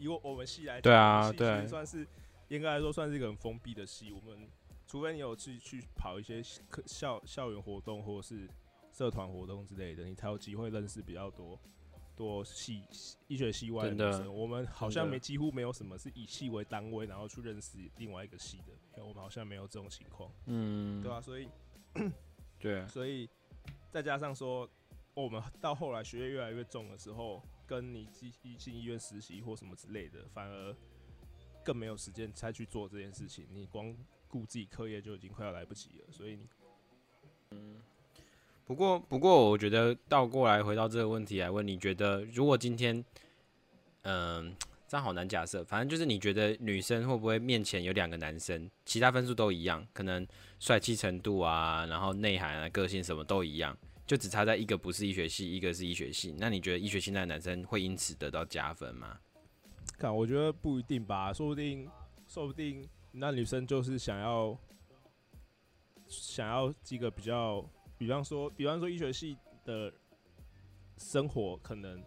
[SPEAKER 1] 以我我们系来讲，
[SPEAKER 3] 对啊对
[SPEAKER 1] 算是严格来说算是一个很封闭的系。我们除非你有去去跑一些课校校园活动或者是社团活动之类的，你才有机会认识比较多多系医学系外的
[SPEAKER 3] 真的
[SPEAKER 1] 女生。我们好像没几乎没有什么是以系为单位，然后去认识另外一个系的，因为我们好像没有这种情况，
[SPEAKER 3] 嗯，
[SPEAKER 1] 对啊，所以
[SPEAKER 3] 对，
[SPEAKER 1] 所以再加上说，我们到后来学业越来越重的时候，跟你进进医院实习或什么之类的，反而更没有时间再去做这件事情。你光顾自己课业就已经快要来不及了，所以你
[SPEAKER 3] 不过，不过，我觉得倒过来回到这个问题来问，你觉得如果今天，嗯、这样好难假设，反正就是你觉得女生会不会面前有两个男生，其他分数都一样，可能帅气程度啊，然后内涵啊、个性什么都一样，就只差在一个不是医学系，一个是医学系，那你觉得医学系那男生会因此得到加分吗？
[SPEAKER 1] 看，我觉得不一定吧，说不定，说不定那女生就是想要想要几个比较，比方说，比方说医学系的生活可能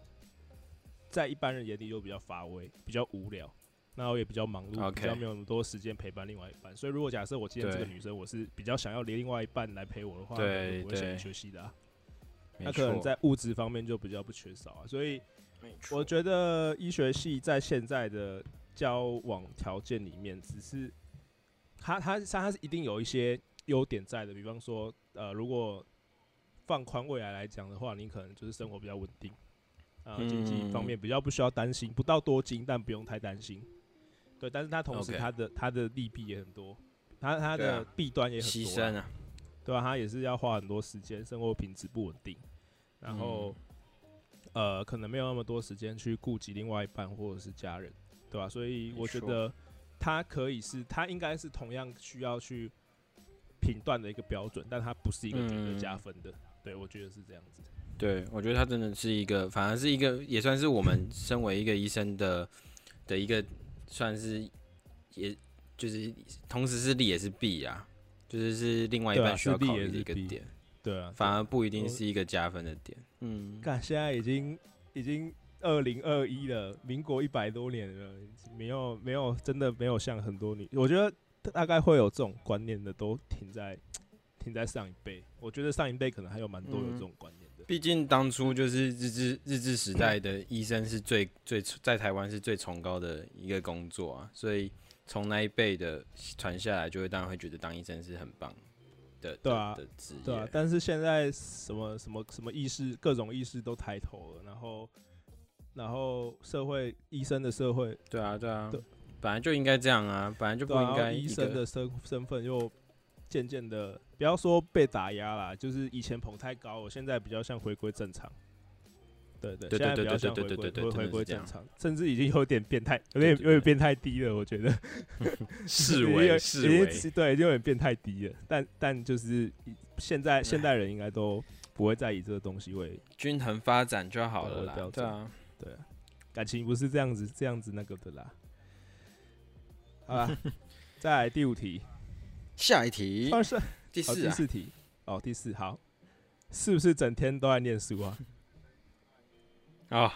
[SPEAKER 1] 在一般人眼里就比较乏味，比较无聊，然后也比较忙碌比较没有那么多时间陪伴另外一半。所以如果假设我今天这个女生我是比较想要连另外一半来陪我的话，我会选医学系的啊。
[SPEAKER 3] 没
[SPEAKER 1] 那可能在物质方面就比较不缺少啊，所以。我觉得医学系在现在的交往条件里面，只是它它它它是一定有一些优点在的，比方说，呃，如果放宽未来来讲的话，你可能就是生活比较稳定，啊、经济方面比较不需要担心，不到多金，但不用太担心。对，但是它同时它的它的利弊也很多，它它的弊端也很多啊、
[SPEAKER 3] 牺牲啊，
[SPEAKER 1] 对吧、他也是要花很多时间，生活品质不稳定，然后、呃，可能没有那么多时间去顾及另外一半或者是家人，对吧、所以我觉得他可以是，他应该是同样需要去评断的一个标准，但他不是一个绝对加
[SPEAKER 3] 嗯
[SPEAKER 1] 分的。对，我觉得是这样子。
[SPEAKER 3] 对，我觉得他真的是一个，反而是一个，也算是我们 身为一个医生的的一个，算是，也就是同时是利也是弊啊，就是是另外一半需要考虑的一个点，
[SPEAKER 1] 对啊，
[SPEAKER 3] 反而不一定是一个加分的点。嗯，
[SPEAKER 1] 看现在已经已经二零二一了，民国一百多年了，没有没有真的没有像很多女，我觉得大概会有这种观念的，都停在 停在上一辈。我觉得上一辈可能还有蛮多有这种观念的。
[SPEAKER 3] 毕竟当初就是日治日治时代的医生是最最在台湾是最崇高的一个工作啊，所以从那一辈的传下来，就会当然会觉得当医生是很棒的，
[SPEAKER 1] 对啊
[SPEAKER 3] 的的职业，
[SPEAKER 1] 对啊，但是现在什么什么什么意识，各种意识都抬头了，然后然后社会医生的社会，
[SPEAKER 3] 对啊，对啊
[SPEAKER 1] 对，
[SPEAKER 3] 本来就应该这样啊，本来就不应该
[SPEAKER 1] 医生的身身份又渐渐的，不要说被打压啦，就是以前捧太高，我现在比较像回归正常。对对，
[SPEAKER 3] 对对对对对对对
[SPEAKER 1] 回回归正常，甚至已经有点变态，有点有点变态低了，我觉得。
[SPEAKER 3] 视为视为，
[SPEAKER 1] 是对，已经有点变态低了。但但就是现在现代人应该都不会再以这个东西为
[SPEAKER 3] 均衡发展就好了啦
[SPEAKER 1] 对
[SPEAKER 3] 啊，
[SPEAKER 1] 对啊，感情不是这样子这样子那个的啦。好吧，再来第五题，
[SPEAKER 3] 下一题，第四
[SPEAKER 1] 第四题哦，第四好，是不是整天都在念书啊？
[SPEAKER 3] 啊，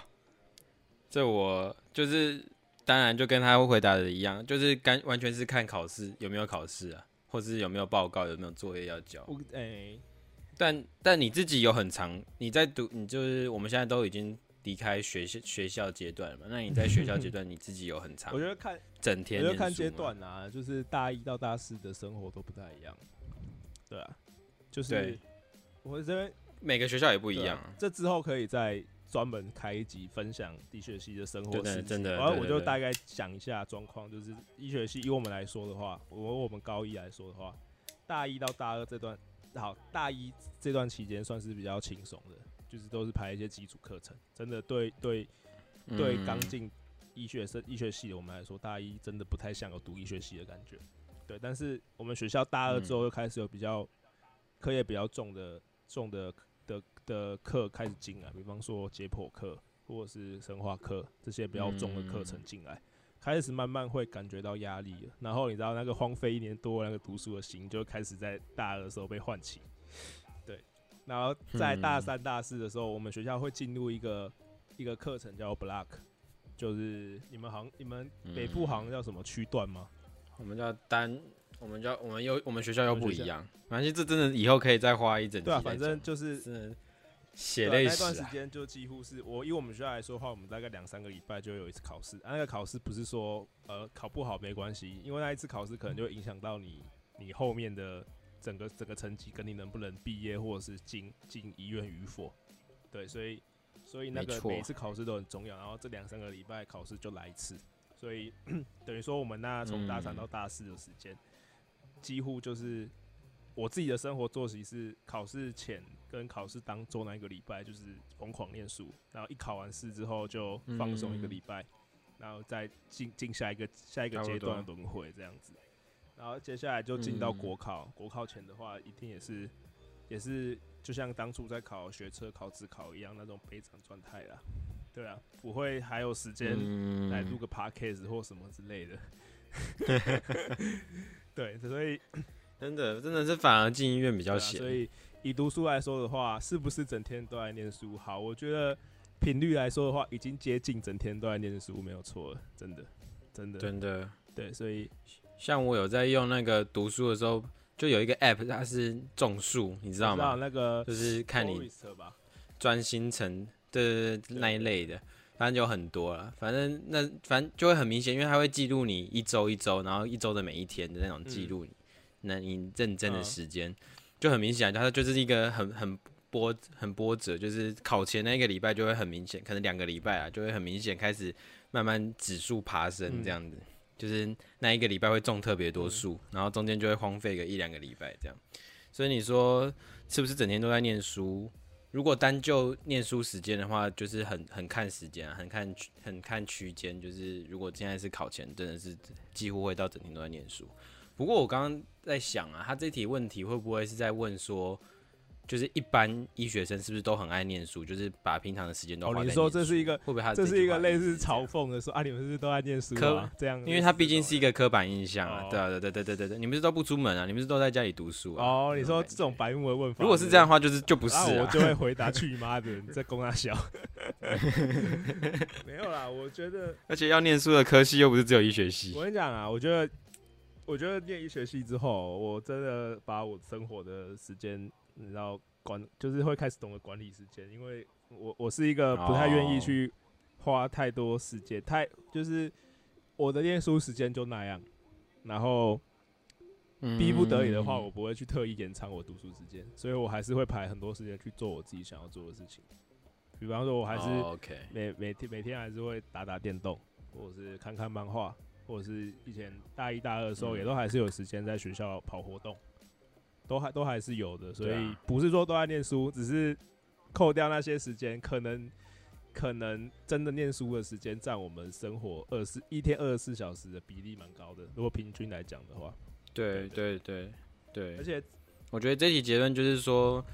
[SPEAKER 3] 这我就是当然就跟他回答的一样，就是干完全是看考试有没有考试啊，或是有没有报告，有没有作业要交。
[SPEAKER 1] 我哎、
[SPEAKER 3] 但但你自己有很长，你在读，你就是我们现在都已经离开学校学校阶段了嘛？那你在学校阶段，你自己有很长
[SPEAKER 1] 我觉得看
[SPEAKER 3] 整天
[SPEAKER 1] 我觉得看阶，段啊，就是大一到大四的生活都不太一样。对啊，就是
[SPEAKER 3] 对
[SPEAKER 1] 我这边
[SPEAKER 3] 每个学校也不
[SPEAKER 1] 不
[SPEAKER 3] 一样啊。
[SPEAKER 1] 这之后可以再专门开一集分享医学系的生活事迹
[SPEAKER 3] 真的
[SPEAKER 1] 然后我就大概讲一下状况，就是医学系以我们来说的话，我我们高一来说的话，大一到大二这段，好，大一这段期间算是比较轻松的，就是都是排一些基础课程，真的对对对
[SPEAKER 3] 嗯。
[SPEAKER 1] 刚进医学生医学系的我们来说，大一真的不太像有读医学系的感觉。对，但是我们学校大二之后又开始有比较课业比较重的重的的的课开始进来，比方说解剖课或者是生化课这些比较重的课程进来，开始慢慢会感觉到压力了。然后你知道那个荒废一年多那个读书的心，就开始在大二的时候被唤起。对，然后在大
[SPEAKER 3] 嗯
[SPEAKER 1] 三、大四的时候，我们学校会进入一个一个课程叫 Block，就是你们好像你们北部好像叫什么区段吗？
[SPEAKER 3] 我们叫单，我们叫我们又我们学校又不一样，反正，这真的以后可以再花一整集
[SPEAKER 1] 对啊，反正就是
[SPEAKER 3] 血
[SPEAKER 1] 对啊
[SPEAKER 3] 泪史
[SPEAKER 1] 那段时
[SPEAKER 3] 啊。
[SPEAKER 1] 间就几乎是我以我们学校来说的话，我们大概两三个礼拜就有一次考试。啊、那个考试不是说呃考不好没关系，因为那一次考试可能就会影响到你你后面的整个整个成绩，跟你能不能毕业或者是进进医院与否。对，所以所以那个每一次考试都很重要。然后这两三个礼拜考试就来一次，所以 等于说我们那从大三
[SPEAKER 3] 嗯
[SPEAKER 1] 到大四的时间，几乎就是我自己的生活作息是考试前跟考试当周那一个礼拜就是疯狂念书，然后一考完试之后就放松一个
[SPEAKER 3] 嗯
[SPEAKER 1] 礼拜，然后再进进下一个下一个阶段轮回这样子，然后接下来就进到
[SPEAKER 3] 嗯
[SPEAKER 1] 国考，国考前的话一定也是也是就像当初在考学车、考自考一样那种悲惨状态啦。对啊，不会还有时间
[SPEAKER 3] 嗯
[SPEAKER 1] 来录个 podcast 或什么之类的。对，所以
[SPEAKER 3] 真的真的是反而进医院比较
[SPEAKER 1] 对啊，所以以读书来说的话，是不是整天都在念书？好，我觉得频率来说的话，已经接近整天都在念书，没有错了，真的，真的，
[SPEAKER 3] 真的。
[SPEAKER 1] 对，所以
[SPEAKER 3] 像我有在用那个读书的时候，就有一个 app，它是种树，你知道
[SPEAKER 1] 知道
[SPEAKER 3] 吗？
[SPEAKER 1] 那个
[SPEAKER 3] 就是看你专心成对对对
[SPEAKER 1] 对
[SPEAKER 3] 那一类的，反正就有很多了。反正那反正就会很明显，因为它会记录你一周一周，然后一周的每一天的那种记录你，那你认真的
[SPEAKER 1] 嗯
[SPEAKER 3] 时间、就很明显，它就是一个很很波很波折，就是考前那一个礼拜就会很明显，可能两个礼拜啊就会很明显开始慢慢指数爬升
[SPEAKER 1] 嗯
[SPEAKER 3] 这样子。就是那一个礼拜会种特别多树，然后中间就会荒废个一两个礼拜这样。所以你说是不是整天都在念书？如果单就念书时间的话，就是很很看时间啊，很看很看区间。就是如果现在是考前，真的是几乎会到整天都在念书。不过我刚刚在想啊，他这题问题会不会是在问说，就是一般医学生是不是都很爱念书，就是把平常的时间都
[SPEAKER 1] 哦你
[SPEAKER 3] 花在念书？
[SPEAKER 1] 说这是一个
[SPEAKER 3] 会不会他
[SPEAKER 1] 这是一个类似
[SPEAKER 3] 嘲？
[SPEAKER 1] 讽的说啊，你们是不是都爱念书
[SPEAKER 3] 科
[SPEAKER 1] 啊？这样，
[SPEAKER 3] 因为他毕竟是一
[SPEAKER 1] 个
[SPEAKER 3] 个刻板印象啊，
[SPEAKER 1] 哦
[SPEAKER 3] 对啊，对对对对对对，你们是都不出门啊，你们是都在家里读书啊。
[SPEAKER 1] 哦，你说这种白目的问法，
[SPEAKER 3] 如果是这样的话，就是就不是
[SPEAKER 1] 啊，我
[SPEAKER 3] 啊。
[SPEAKER 1] 就会回答去你妈的，你在供他笑。没有啦，我觉得
[SPEAKER 3] 而且要念书的科系又不是只有医学系
[SPEAKER 1] 我。跟你讲啊，我觉得，我觉得念医学系之后，我真的把我生活的时间，你知道管，就是会开始懂得管理时间，因为我我是一个不太愿意
[SPEAKER 3] 哦。
[SPEAKER 1] 去花太多时间，太就是我的念书时间就那样，然后逼不得已的话，
[SPEAKER 3] 嗯。
[SPEAKER 1] 我不会去特意延长我读书时间，所以我还是会排很多时间去做我自己想要做的事情。比方说，我还是每每天每天还是会打打电动，或者是看看漫画，或者是以前大一大二的时候，
[SPEAKER 3] 嗯。
[SPEAKER 1] 也都还是有时间在学校跑活动，都还都还是有的。所以不是说都在念书，只是扣掉那些时间，可能可能真的念书的时间占我们生活二十一天二十四小时的比例蛮高的。如果平均来讲的话，
[SPEAKER 3] 对对对。对，
[SPEAKER 1] 而且
[SPEAKER 3] 我觉得这题结论就是说，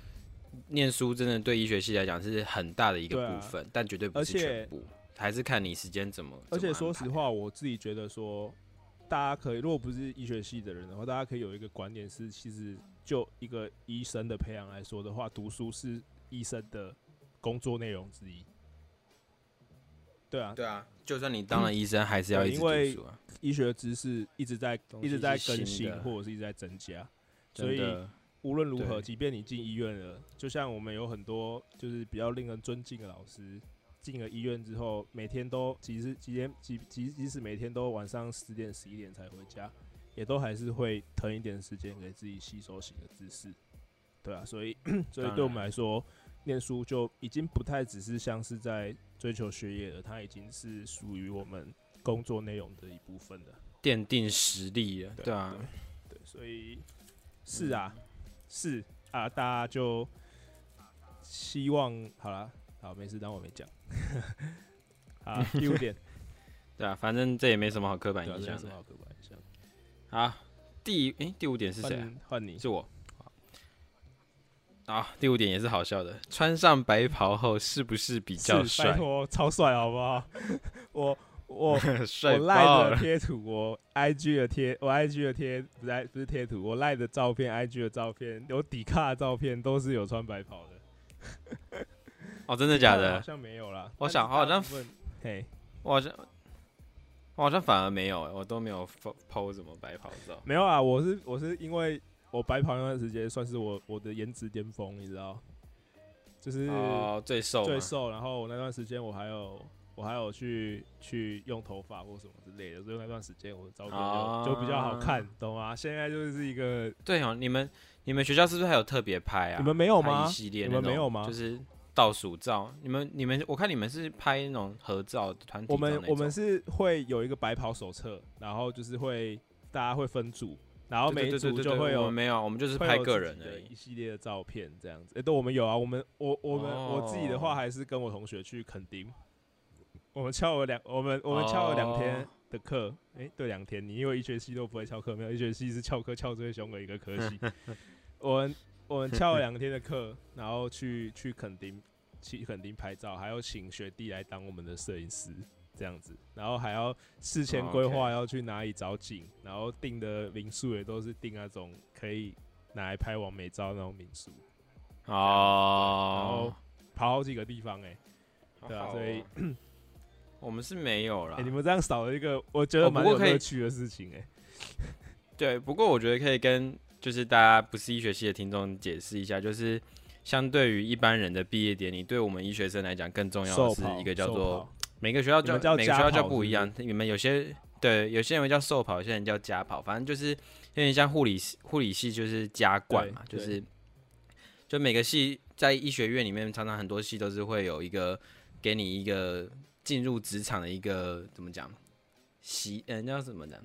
[SPEAKER 3] 念书真的对医学系来讲是很大的一个部分，但绝对不是全部，还是看你时间怎么。
[SPEAKER 1] 而且说实，话，我自己觉得说，大家可以，如果不是医学系的人的话，大家可以有一个观点是，其实就一个医生的培养来说的话，读书是医生的工作内容之一。对啊，
[SPEAKER 3] 对啊，就算你当了医生，还是要一直读
[SPEAKER 1] 对因为
[SPEAKER 3] 书啊。
[SPEAKER 1] 医学知识一直在一直在更新，或者是一直在增加，所以，无论如何，即便你进医院了，就像我们有很多就是比较令人尊敬的老师，进了医院之后，每天都即使几天即即即使每天都晚上十点十一点才回家，也都还是会腾一点时间给自己吸收新的知识。对啊，所以 所以对我们来说，念书就已经不太只是像是在追求学业了，它已经是属于我们工作内容的一部分了。
[SPEAKER 3] 奠定实力了，对啊，
[SPEAKER 1] 对，所以是啊，是啊，大家就希望好了，好，没事，当我没讲。好，第五点，
[SPEAKER 3] 对啊，反正这也没什么好刻板印象
[SPEAKER 1] 什么好刻板印象？
[SPEAKER 3] 好，第诶、第五点是谁啊？
[SPEAKER 1] 换换你，
[SPEAKER 3] 是我。好，第五点也是好笑的，穿上白袍后是不是比较帅？
[SPEAKER 1] 托，超帅，好不好？我我
[SPEAKER 3] 帅
[SPEAKER 1] 我赖的！贴图，我 IG 的贴，我 IG 的贴不是不是贴图，我赖的照片，IG 的照片，有底卡的照片，都是有穿白袍的。
[SPEAKER 3] 哦，真的假的好？
[SPEAKER 1] 像没有啦。
[SPEAKER 3] 我想好像
[SPEAKER 1] 嘿，
[SPEAKER 3] 我好像我好像反而没有欸，我都没有 po 什么白袍照。
[SPEAKER 1] 没有啊，我是我是因为我白袍那段时间算是我我的颜值巅峰，你知道，就是
[SPEAKER 3] 哦，最瘦嘛
[SPEAKER 1] 最瘦。然后我那段时间我还有我还有去去用头发或什么之类的，所以那段时间我的照片就、
[SPEAKER 3] 哦
[SPEAKER 1] 就比较好看，懂吗？现在就是一个
[SPEAKER 3] 对哦，你们你们学校是不是还有特别拍啊？
[SPEAKER 1] 你们没有吗
[SPEAKER 3] 一系列
[SPEAKER 1] 你们没有吗
[SPEAKER 3] 就是倒数照。你们你们，我看你们是拍那种合照团体照
[SPEAKER 1] 我们我们是会有一个白袍手册，然后就是会大家会分组，然后每一组就会有
[SPEAKER 3] 们没有，我们就是拍个人的
[SPEAKER 1] 一。系列的照片这样子。哎、对，我们有啊，我们我我们、我自己的话
[SPEAKER 3] 哦
[SPEAKER 1] 还是跟我同学去垦丁，我们翘了两我们我们翘了两天
[SPEAKER 3] 哦
[SPEAKER 1] 的课，哎、对，两天，你因为一学期都不会翘课，没有一学期是翘课翘最凶的一个科系。我们我们翘了两天的课，然后去去垦丁去垦丁拍照，还要请学弟来当我们的摄影师。这样子，然后还要事前
[SPEAKER 3] 哦
[SPEAKER 1] 规划要去哪里找景，然后订的民宿也都是订那种可以拿来拍完美照那种民宿，然后
[SPEAKER 3] 哦，
[SPEAKER 1] 跑好几个地方哎、对啊所以
[SPEAKER 3] 哦 我们是没有啦。
[SPEAKER 1] 哎、。你们这样少了一个我觉得蛮有乐趣的事情哎、
[SPEAKER 3] 对，不过我觉得可以跟就是大家不是医学系的听众解释一下，就是相对于一般人的毕业典礼，对我们医学生来讲更重要的是一个叫做每个学校
[SPEAKER 1] 叫
[SPEAKER 3] 叫每个学校叫不一样，你们有些对有些人会叫寿跑，有些人叫家跑，反正就是有点像护理系护理系就是家冠嘛，就是就每个系在医学院里面，常常很多系都是会有一个给你一个进入职场的一个怎么讲习嗯、叫什么呢？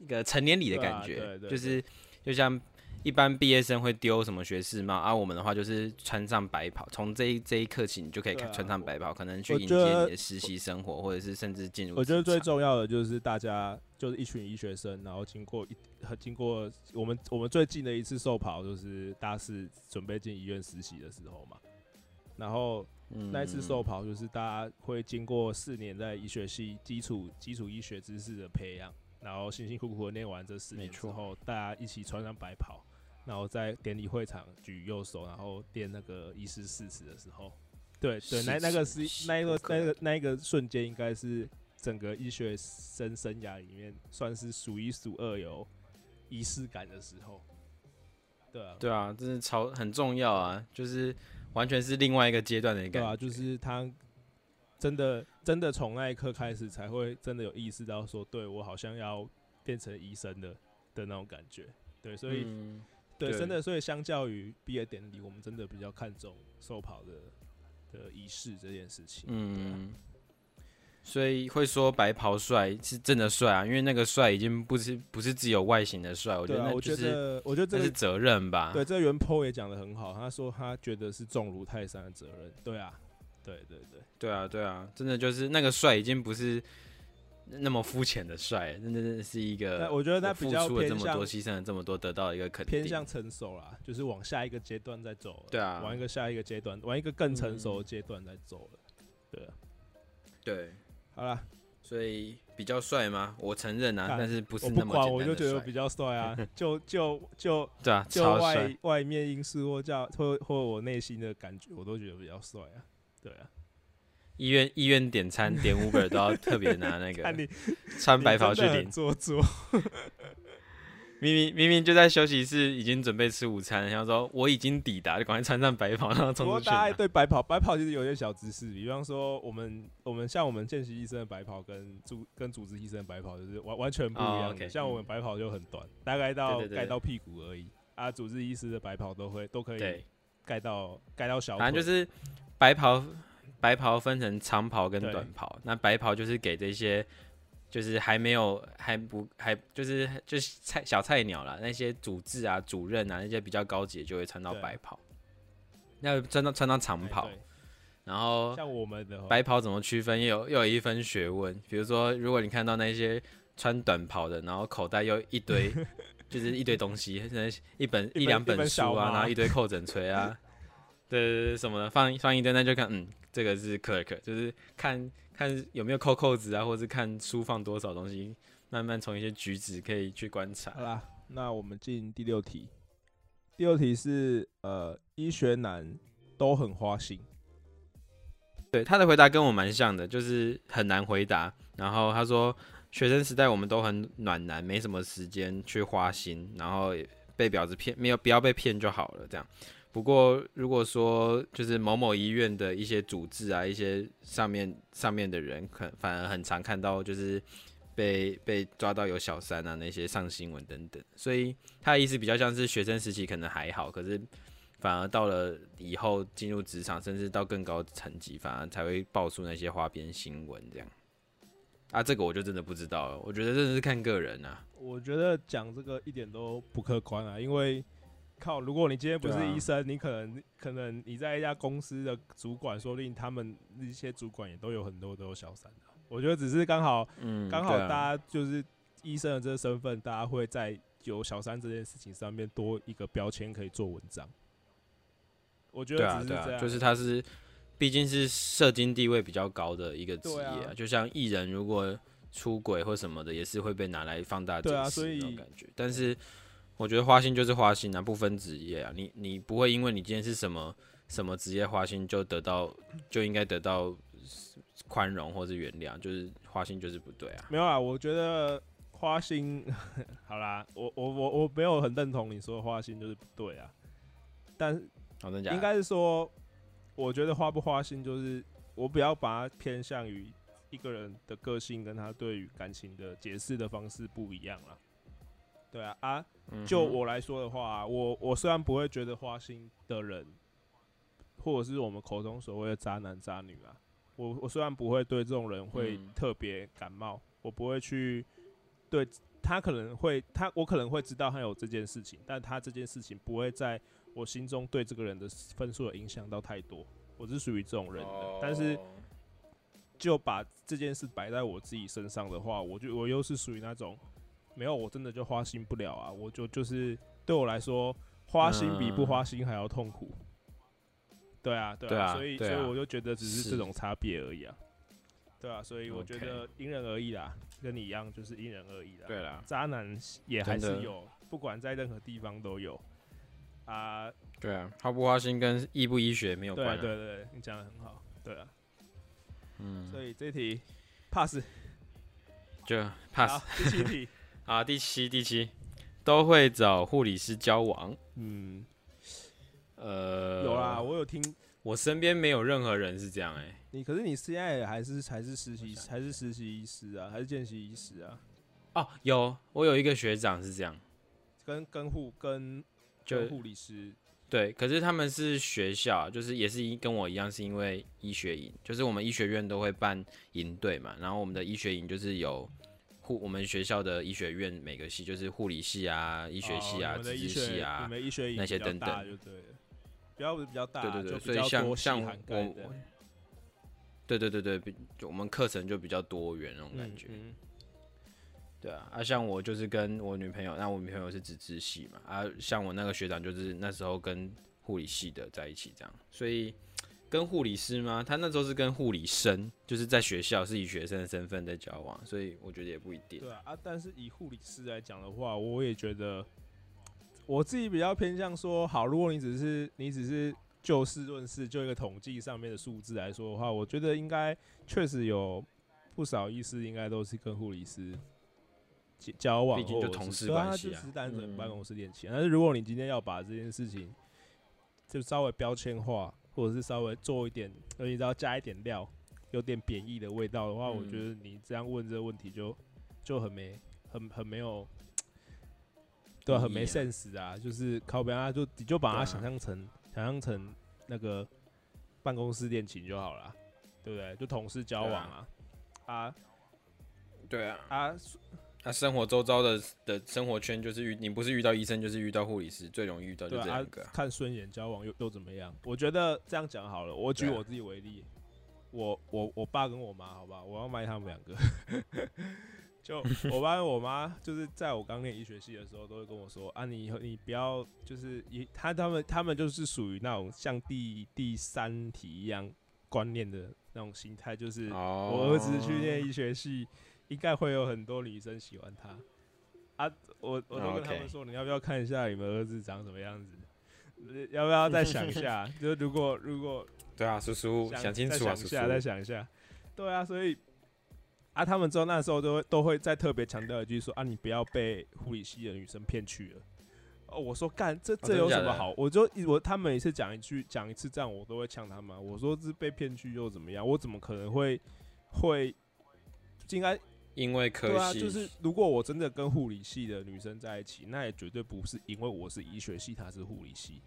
[SPEAKER 3] 一个成年礼的感觉，
[SPEAKER 1] 对对
[SPEAKER 3] 就是就像一般毕业生会丢什么学士帽，啊、我们的话就是穿上白袍，从这一这一刻起，你就可以穿上白袍，可能去迎接你的实习生活，或者是甚至进入。
[SPEAKER 1] 我觉得最，重要的就是大家就是一群医学生，然后经过一经过我们我们最近的一次受跑，就是大四准备进医院实习的时候嘛。然后
[SPEAKER 3] 嗯
[SPEAKER 1] 那一次受跑，就是大家会经过四年在医学系基础基础医学知识的培养，然后辛辛苦苦的念完这四年之后，大家一起穿上白袍，然后在典礼会场举右手，然后念那个医师誓词的时候，对对，那那个是那一个那个那一个瞬间，应该是整个医学生生涯里面算是数一数二有仪式感的时候。对啊，
[SPEAKER 3] 对啊，真是超很重要啊，就是完全是另外一个阶段的感觉。
[SPEAKER 1] 对啊，就是他真的真的从那一刻开始，才会真的有意识到说，对我好像要变成医生的的那种感觉。对，所以、
[SPEAKER 3] 嗯
[SPEAKER 1] 对，
[SPEAKER 3] 对
[SPEAKER 1] 真的，所以相较于毕业典礼，我们真的比较看重授跑的的仪式这件事情。
[SPEAKER 3] 嗯，所以会说白袍帅是真的帅啊，因为那个帅已经不是不是只有外形的帅，我觉得那
[SPEAKER 1] 我觉
[SPEAKER 3] 就是
[SPEAKER 1] 得我觉得这
[SPEAKER 3] 是责任吧。
[SPEAKER 1] 对这个原 po 也讲的很好，他说他觉得是重如泰山的责任。对啊，对对对。
[SPEAKER 3] 对啊，对啊，真的就是那个帅已经不是那么肤浅的帅，真的是一个
[SPEAKER 1] 我觉得他
[SPEAKER 3] 付出了这么多，牺牲了这么多，得到一个肯定。
[SPEAKER 1] 偏向成熟啦，就是往下一个阶段再走了。
[SPEAKER 3] 对啊
[SPEAKER 1] 玩一个下一个阶段，玩一个更成熟的阶段再走了。对啊，
[SPEAKER 3] 对，
[SPEAKER 1] 好啦，
[SPEAKER 3] 所以比较帅吗？我承认啊，但是不是那么简单的
[SPEAKER 1] 我就觉得
[SPEAKER 3] 帅
[SPEAKER 1] 比较帅啊，就就就
[SPEAKER 3] 对啊，
[SPEAKER 1] 就外。外面因素或叫或或我内心的感觉，我都觉得比较帅啊。对啊，
[SPEAKER 3] 医院医院点餐 点 Uber 都要特别拿那个 穿白袍去领，
[SPEAKER 1] 做作。
[SPEAKER 3] 明明明明就在休息室已经准备吃午餐，然后说我已经抵达，就赶快穿上白袍，然后冲出去拿。
[SPEAKER 1] 大家对白袍白袍其实有些小知识，比方说我们我们像我们见习医生的白袍跟主跟主治医生的白袍就是完完全不一
[SPEAKER 3] 哦
[SPEAKER 1] 样像我们白袍就很短，大概到盖到屁股而已。啊，主治医师的白袍都会都可以
[SPEAKER 3] 对，
[SPEAKER 1] 盖到盖到小腿，
[SPEAKER 3] 反正就是白袍，白袍分成长袍跟短袍。那白袍就是给这些，就是还没有还不还就是就是菜小菜鸟啦，那些主治啊、主任啊那些比较高级的就会穿到白袍，那穿到穿到长
[SPEAKER 1] 哎
[SPEAKER 3] 袍，
[SPEAKER 1] 对。
[SPEAKER 3] 然后
[SPEAKER 1] 像我们的
[SPEAKER 3] 白袍怎么区分，又有又有一分学问。比如说，如果你看到那些穿短袍的，然后口袋又一堆，就是一堆东西，那一本
[SPEAKER 1] 一
[SPEAKER 3] 两
[SPEAKER 1] 本
[SPEAKER 3] 书啊，然后一堆扣枕锤啊，对对对，什么的，放放一堆，那就看，嗯，这个是 clerk，就是看看有没有扣扣子啊，或是看书放多少东西，慢慢从一些举止可以去观察
[SPEAKER 1] 好。啦，那我们进第六题。第六题是呃，医学男都很花心，
[SPEAKER 3] 对他的回答跟我蛮像的，就是很难回答。然后他说，学生时代我们都很暖男，没什么时间去花心，然后也被婊子骗，没有不要被骗就好了。这样。不过如果说就是某某医院的一些主治啊，一些上面上面的人，可反而很常看到就是被被抓到有小三啊那些上新闻等等。所以他的意思比较像是学生时期可能还好，可是反而到了以后进入职场，甚至到更高层级，反而才会爆出那些花边新闻这样。啊，这个我就真的不知道了。我觉得真的是看个人啊。
[SPEAKER 1] 我觉得讲这个一点都不客观啊，因为靠，如果你今天不是医生，你可能可能你在一家公司的主管，说不定他们一些主管也都有很多都有小三的。我觉得只是刚好
[SPEAKER 3] 嗯，
[SPEAKER 1] 刚好大家就是医生的这个身份，大家会在有小三这件事情上面多一个标签可以做文章。我觉得只是这样，
[SPEAKER 3] 对啊，就是他是，毕竟是社经地位比较高的一个职业啊，就像艺人如果出轨或什么的，也是会被拿来放大解
[SPEAKER 1] 对啊
[SPEAKER 3] 释
[SPEAKER 1] 所以
[SPEAKER 3] 那种感觉。但是我觉得花心就是花心啊，不分职业啊，你你不会因为你今天是什么什么职业花心就得到就应该得到宽容或是原谅，就是花心就是不对啊。
[SPEAKER 1] 没有啊，我觉得花心，好啦，我我我我没有很认同你说花心就是不对啊，但
[SPEAKER 3] 好，真的假的
[SPEAKER 1] 应该是说，我觉得花不花心就是我比较把它偏向于一个人的个性跟他对于感情的解释的方式不一样啦。对啊啊，就我来说的话，我我虽然不会觉得花心的人，或者是我们口中所谓的渣男渣女啊，我我虽然不会对这种人会
[SPEAKER 3] 嗯。
[SPEAKER 1] 特别感冒，我不会去对他可能会他我可能会知道他有这件事情，但他这件事情不会在我心中对这个人的分数的影响到太多，我是属于这种人的，但是
[SPEAKER 3] 哦
[SPEAKER 1] 就把这件事摆在我自己身上的话，我就我又是属于那种没有我真的就花心不了啊，我就就是对我来说，花心比不花心还要痛苦。对啊，对啊，所以
[SPEAKER 3] 啊
[SPEAKER 1] 所以我就觉得只是
[SPEAKER 3] 是
[SPEAKER 1] 这种差别而已啊。对啊，所以我觉得因人而异啦，跟你一样就是因人而异啦。
[SPEAKER 3] 对啦，
[SPEAKER 1] 渣男也还是有，不管在任何地方都有啊。
[SPEAKER 3] 对啊，花不花心跟医不医学没有
[SPEAKER 1] 对
[SPEAKER 3] 关、啊。
[SPEAKER 1] 对对，你讲的很好。对啊，
[SPEAKER 3] 嗯，
[SPEAKER 1] 所以这题 pass。
[SPEAKER 3] 就 pass
[SPEAKER 1] 好，第七题。
[SPEAKER 3] 啊，第七第七都会找护理师交往。
[SPEAKER 1] 嗯，
[SPEAKER 3] 呃，
[SPEAKER 1] 有啦，，我有听
[SPEAKER 3] 我身边没有任何人是这样哎、
[SPEAKER 1] 你，可是你现在还是还是实习还是实习医师啊，还是见习医师啊？
[SPEAKER 3] 哦，有，我有一个学长是这样，
[SPEAKER 1] 跟跟护跟
[SPEAKER 3] 就
[SPEAKER 1] 跟护理师
[SPEAKER 3] 对，可是他们是学校，就是也是一跟我一样，是因为医学营，就是我们医学院都会办营队嘛，然后我们的医学营就是有护我们学校的医学院每个系，就是护理系啊、医学系啊、
[SPEAKER 1] 哦你们的
[SPEAKER 3] 资治
[SPEAKER 1] 医
[SPEAKER 3] 系啊那些等等
[SPEAKER 1] 就对了，比较比较大，
[SPEAKER 3] 对对对，所以像像我，对对对对，比就我们课程就比较多元那种感觉。
[SPEAKER 1] 嗯
[SPEAKER 3] 对啊，啊，像我就是跟我女朋友，那我女朋友是纸质系嘛，啊，像我那个学长就是那时候跟护理系的在一起这样，所以跟护理师吗？他那时候是跟护理生，就是在学校是以学生的身份在交往，所以我觉得也不一定。
[SPEAKER 1] 对啊啊，但是以护理师来讲的话，我也觉得我自己比较偏向说，好，如果你只是你只是就事论事，就一个统计上面的数字来说的话，我觉得应该确实有不少医师应该都是跟护理师交交往或者是，
[SPEAKER 3] 毕竟就同事关系啊
[SPEAKER 1] 就只是单纯
[SPEAKER 3] 嗯
[SPEAKER 1] 办公室恋情。但是如果你今天要把这件事情就稍微标签化，或者是稍微做一点，呃你知道加一点料，有点贬义的味道的话，我
[SPEAKER 3] 嗯
[SPEAKER 1] 觉得你这样问这个问题就就很没很很没有，对啊、很没 sense 啊，就是靠边啊，就你就把它想象成、想象成那个办公室恋情就好了，对不对？就同事交往啊，啊
[SPEAKER 3] 对啊，
[SPEAKER 1] 啊，
[SPEAKER 3] 那、生活周遭的的生活圈就是遇你不是遇到医生就是遇到护理师，最容易遇到就这两个啊、
[SPEAKER 1] 看顺眼交往又又怎么样？我觉得这样讲好了，我举我自己为例，我我我爸跟我妈，好吧，我要卖他们两个。就我爸跟我妈，就是在我刚念医学系的时候，都会跟我说啊，你以后你不要就是一他他们他们就是属于那种像第第三题一样观念的那种心态，就是
[SPEAKER 3] 哦，
[SPEAKER 1] 我儿子去念医学系，应该会有很多女生喜欢他。啊，我我都跟他们说，你要不要看一下你们儿子长什么样子？呃 要不要再想一下？就如果如果
[SPEAKER 3] 对啊，叔叔
[SPEAKER 1] 想
[SPEAKER 3] 想清楚啊，叔叔
[SPEAKER 1] 再想一下。对啊，所以啊，他们之后那时候都会都会再特别强调一句说啊，你不要被护理系的女生骗去了。哦，我说干这这有什么好？我就我他每次讲一句讲一次这样，我都会呛他们啊。我说这被骗去又怎么样？我怎么可能会会应该
[SPEAKER 3] 因为科
[SPEAKER 1] 对啊，就是如果我真的跟护理系的女生在一起，那也绝对不是因为我是医学系，她是护理系，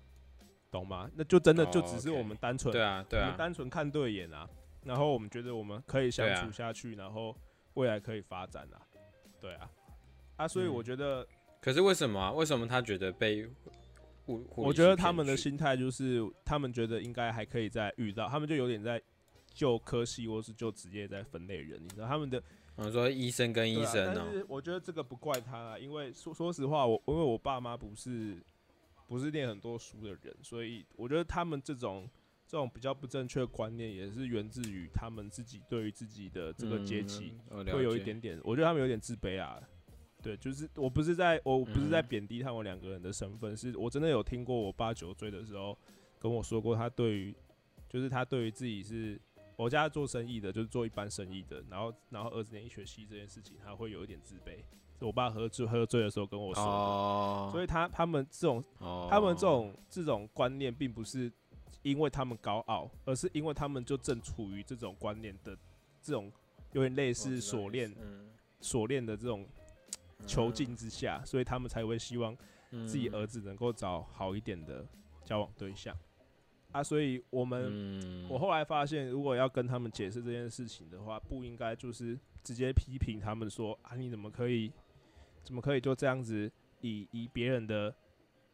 [SPEAKER 1] 懂吗？那就真的就
[SPEAKER 3] 哦
[SPEAKER 1] 只是我们单纯
[SPEAKER 3] 对啊，对啊，
[SPEAKER 1] 我们单纯看对眼啊，然后我们觉得我们可以相处下去，然后未来可以发展啊，对啊，啊，所以
[SPEAKER 3] 嗯
[SPEAKER 1] 我觉得，
[SPEAKER 3] 可是为什么啊？为什么他觉得被我？
[SPEAKER 1] 我觉得他们的心态就是，他们觉得应该还可以再遇到，他们就有点在就科系或是就职业在分类人，你知道他们的
[SPEAKER 3] 我说医生跟医生哦、
[SPEAKER 1] 但是我觉得这个不怪他啊，因为说说实话，我因为我爸妈不是不是念很多书的人，所以我觉得他们这种这种比较不正确的观念，也是源自于他们自己对于自己的这个阶级。
[SPEAKER 3] 嗯
[SPEAKER 1] 会有一点点，我觉得他们有点自卑啊。对，就是我不是在我不是在
[SPEAKER 3] 嗯
[SPEAKER 1] 贬低他们两个人的身份，是我真的有听过我爸九岁的时候跟我说过，他对于就是他对于自己是我家做生意的，就是做一般生意的，然后然后儿子念医学系这件事情，他会有一点自卑。我爸喝醉喝醉的时候跟我说所以他他们这种
[SPEAKER 3] 哦。
[SPEAKER 1] 他们这种这种观念，并不是因为他们高傲，而是因为他们就正处于这种观念的这种有点类似锁链
[SPEAKER 3] 嗯。
[SPEAKER 1] 锁链的这种囚禁之下，所以他们才会希望
[SPEAKER 3] 自
[SPEAKER 1] 自己儿子能够找好一点的交往对象啊。所以我们、
[SPEAKER 3] 嗯
[SPEAKER 1] 我后来发现，如果要跟他们解释这件事情的话，不应该就是直接批评他们说啊，你怎么可以怎么可以就这样子以以别人的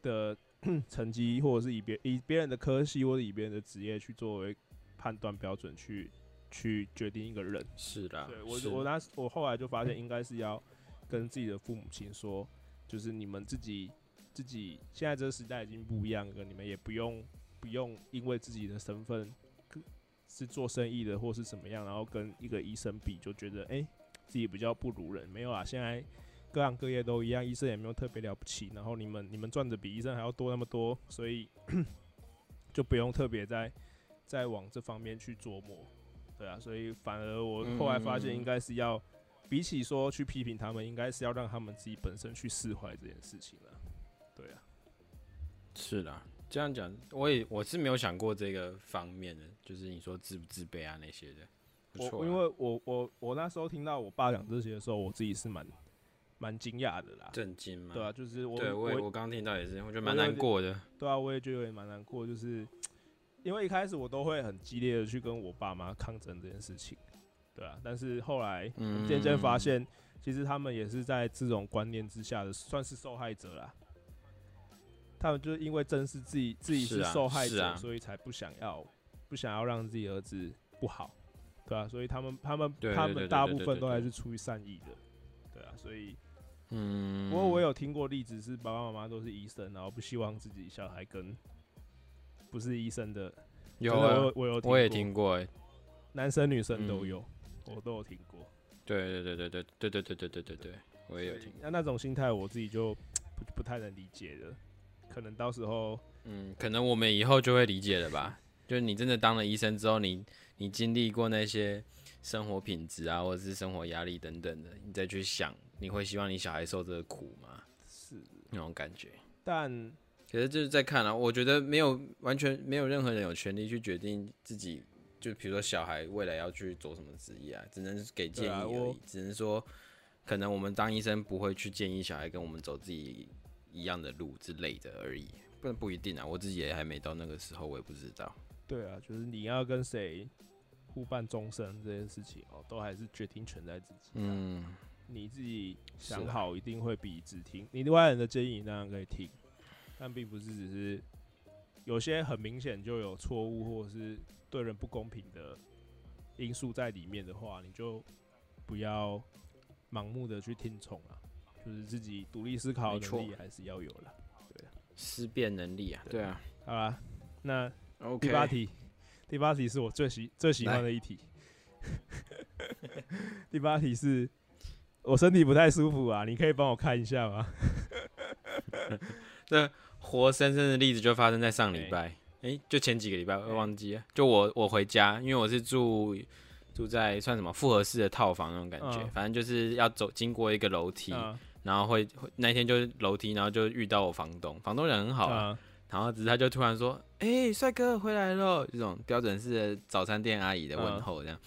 [SPEAKER 1] 的 成绩，或者是以别以别人的科系或者以别人的职业去作为判断标准去去决定一个人。
[SPEAKER 3] 是的，
[SPEAKER 1] 对我
[SPEAKER 3] 是
[SPEAKER 1] 我那我后来就发现，应该是要跟自己的父母亲说，就是你们自己自己现在这个时代已经不一样了，你们也不用不用因为自己的身份是做生意的或是怎么样，然后跟一个医生比，就觉得哎、诶自己比较不如人。没有啊，现在各行各业都一样，医生也没有特别了不起，然后你们你们赚的比医生还要多那么多，所以就不用特别再再往这方面去琢磨。对啊，所以反而我后来发现，应该是要、比起说去批评他们，应该是要让他们自己本身去释怀这件事情了。对啊，
[SPEAKER 3] 是的。这样讲，我也我是没有想过这个方面的，就是你说自不自卑啊那些的。不错啊
[SPEAKER 1] 我因为我我我那时候听到我爸讲这些的时候，我自己是蛮蛮惊讶的啦。
[SPEAKER 3] 震惊嘛，
[SPEAKER 1] 对啊，就是我
[SPEAKER 3] 对我
[SPEAKER 1] 我
[SPEAKER 3] 我刚听到也是，我觉得蛮难过的。
[SPEAKER 1] 对啊，我也觉得有点蛮难过，就是因为一开始我都会很激烈的去跟我爸妈抗争这件事情，对啊，但是后来
[SPEAKER 3] 嗯
[SPEAKER 1] 渐渐发现，其实他们也是在这种观念之下的，算是受害者啦。他们就是因为正视自己自己是受害者，所以才不想要不想要让自己儿子不好，对啊，所以他们他们他们大部分都还是出于善意的，对啊，所以
[SPEAKER 3] 嗯，
[SPEAKER 1] 不过我有听过例子是爸爸妈妈都是医生，然后不希望自己小孩跟不是医生的，
[SPEAKER 3] 有
[SPEAKER 1] 我有我有
[SPEAKER 3] 我也听过哎，
[SPEAKER 1] 男生女生都
[SPEAKER 3] 嗯
[SPEAKER 1] 有，我都有听过。
[SPEAKER 3] 对对对对对对对对对对对对，我也有听。
[SPEAKER 1] 那那种心态我自己就不不太能理解了，可能到时候
[SPEAKER 3] 嗯，可能我们以后就会理解了吧。就是你真的当了医生之后，你你经历过那些生活品质啊，或者是生活压力等等的，你再去想，你会希望你小孩受这个苦吗？
[SPEAKER 1] 是，
[SPEAKER 3] 那种感觉。
[SPEAKER 1] 但
[SPEAKER 3] 可是就是在看啊，我觉得没有完全没有任何人有权利去决定自己，就比如说小孩未来要去做什么职业啊，只能给建议而已，
[SPEAKER 1] 啊
[SPEAKER 3] 只能说可能我们当医生不会去建议小孩跟我们走自己一样的路之类的而已，不然不一定啊，我自己也还没到那个时候，我也不知道。
[SPEAKER 1] 对啊，就是你要跟谁互伴终身这件事情哦，都还是决定权在自己。
[SPEAKER 3] 嗯，
[SPEAKER 1] 你自己想好，一定会比只听你外人的建议，你当然可以听，但并不是只是有些很明显就有错误或者是对人不公平的因素在里面的话，你就不要盲目的去听从啊，就是自己独立思考能力还是要有了。
[SPEAKER 3] 对思辨能力啊，对啊。
[SPEAKER 1] 好啦，那
[SPEAKER 3] ，OK，
[SPEAKER 1] 第八题，第八题是我最喜最喜欢的一题。第八题是我身体不太舒服啊，你可以帮我看一下吗？
[SPEAKER 3] 活生生的例子就发生在上礼拜，诶，就前几个礼拜，我忘记了。就我我回家，因为我是住住在算什么复合式的套房那种感觉，
[SPEAKER 1] 嗯。
[SPEAKER 3] 反正就是要走经过一个楼梯，
[SPEAKER 1] 啊
[SPEAKER 3] 然后会会那天就是楼梯，然后就遇到我房东，房东人很好然后只是他就突然说：“哎、帅哥回来了。”这种标准式的早餐店阿姨的问候，这样。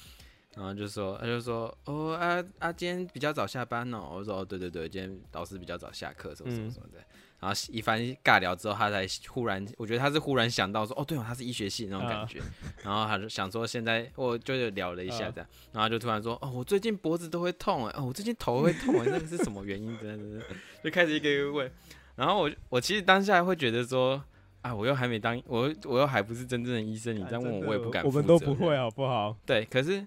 [SPEAKER 3] 然后就说他就说哦啊啊，今天比较早下班哦。我说哦对对对，今天老师比较早下课，什么什么什么的。然后一番尬聊之后，他才忽然，我觉得他是忽然想到说，哦，对哦，他是医学系那种感觉。然后他就想说，现在我就聊了一下这样，然后就突然说，哦，我最近脖子都会痛哎，哦，我最近头会痛哎，那个是什么原因？真的，就开始一个一个问。然后我我其实当下会觉得说，啊，我又还没当，我我又还不是真正的医生，你这样问我，我也不敢。
[SPEAKER 1] 我们都不会好不好？
[SPEAKER 3] 对，可是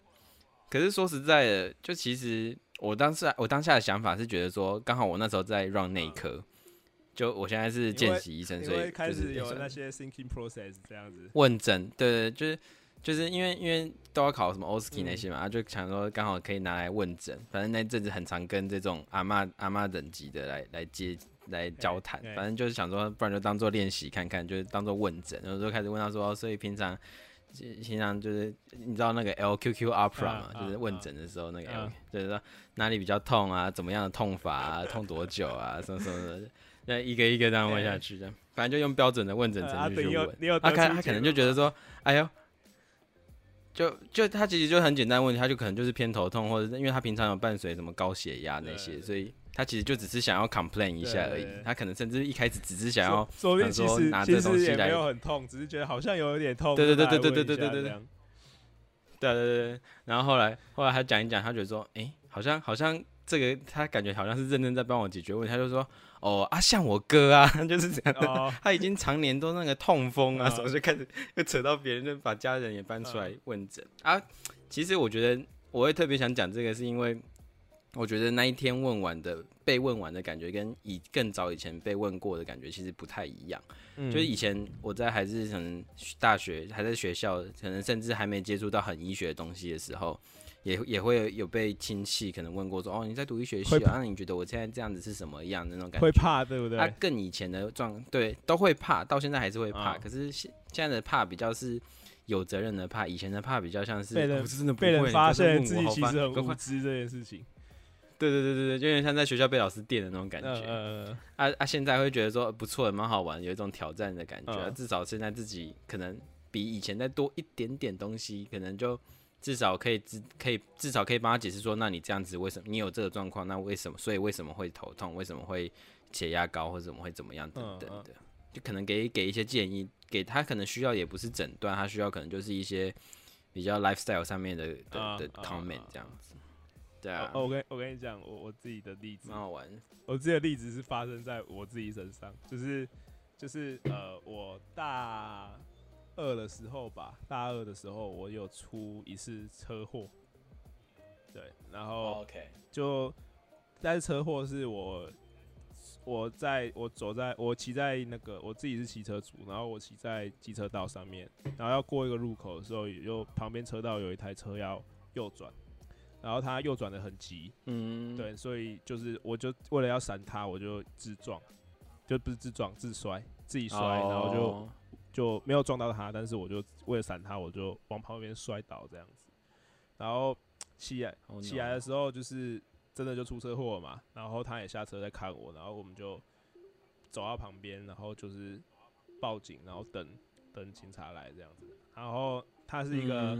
[SPEAKER 3] 可是说实在的，就其实我当时我当下的想法是觉得说，刚好我那时候在 run 内科。就我现在是见习医生，所以
[SPEAKER 1] 开始有那些 thinking process 这样子
[SPEAKER 3] 问诊，对对，就是就是因为因为都要考什么 OSCE 那些嘛，就想说刚好可以拿来问诊。反正那阵子很常跟这种阿妈阿妈等级的来来接来交谈，反正就是想说，不然就当做练习看看，就是当做问诊。然后就开始问他说，所以平常平常就是你知道那个 LQQ Opera 嘛，就是问诊的时候那个，就是说哪里比较痛啊，怎么样的痛法啊，痛多久啊，什么什么的。那一个一个这样问下去，这样反正就用标准的问诊程序去问。他看他可能就觉得说，哎呦，就就他其实就很简单问题，他就可能就是偏头痛，或者因为他平常有伴随什么高血压那些，所以他其实就只是想要 complain 一下而已。他可能甚至一开始只是想要
[SPEAKER 1] 说
[SPEAKER 3] 拿这东西来，
[SPEAKER 1] 没有很痛，只是觉得好像有一点痛。
[SPEAKER 3] 对对对对对对对对对
[SPEAKER 1] 对。
[SPEAKER 3] 对对对，然后后来后来他讲一讲，他觉得说，哎，好像好像这个他感觉好像是认真在帮我解决问题，他就说。哦啊，像我哥啊，就是这样。他已经常年都那个痛风啊，什么就开始又扯到别人，就把家人也搬出来问诊啊。其实我觉得我会特别想讲这个，是因为我觉得那一天问完的被问完的感觉，跟以更早以前被问过的感觉其实不太一样。就是以前我在还是可能大学还在学校，可能甚至还没接触到很医学的东西的时候。也也会有被亲戚可能问过说哦你在读医学系啊那你觉得我现在这样子是什么样的那种感觉？
[SPEAKER 1] 会怕对不对？
[SPEAKER 3] 他更以前的状对都会怕，到现在还是会怕。可是现现在的怕比较是有责任的怕，以前的怕比较像是
[SPEAKER 1] 被人
[SPEAKER 3] 真的
[SPEAKER 1] 被人发现自己其实很 无知这件事情。
[SPEAKER 3] 对对对对对，就有点像在学校被老师电的那种感觉。嗯啊啊！现在会觉得说不错，蛮好玩，有一种挑战的感觉。至少现在自己可能比以前再多一点点东西，可能就。至少可以至可以至少可以帮他解释说，那你这样子为什么你有这个状况？那为什么？所以为什么会头痛？为什么会血压高？或者怎么会怎么样等等的？就可能给给一些建议，给他可能需要也不是诊断，他需要可能就是一些比较 lifestyle 上面的的的 comment 这样子。对啊，
[SPEAKER 1] 我跟我跟你讲，我我自己的例子
[SPEAKER 3] 蛮好玩。
[SPEAKER 1] 我自己的例子是发生在我自己身上，就是就是呃，我大。二的时候吧，大二的时候我有出一次车祸，对，然后就但是车祸是我我在我走在我骑在那个我自己是骑车主，然后我骑在机车道上面，然后要过一个路口的时候，也就旁边车道有一台车要右转，然后他右转的很急，嗯，对，所以就是我就为了要闪他，我就自撞，就不是自撞自摔，自己摔，然后就。就没有撞到他，但是我就为了闪他，我就往旁边摔倒这样子。然后起来起来的时候，就是真的就出车祸嘛。然后他也下车在看我，然后我们就走到旁边，然后就是报警，然后等等警察来这样子。然后她是一个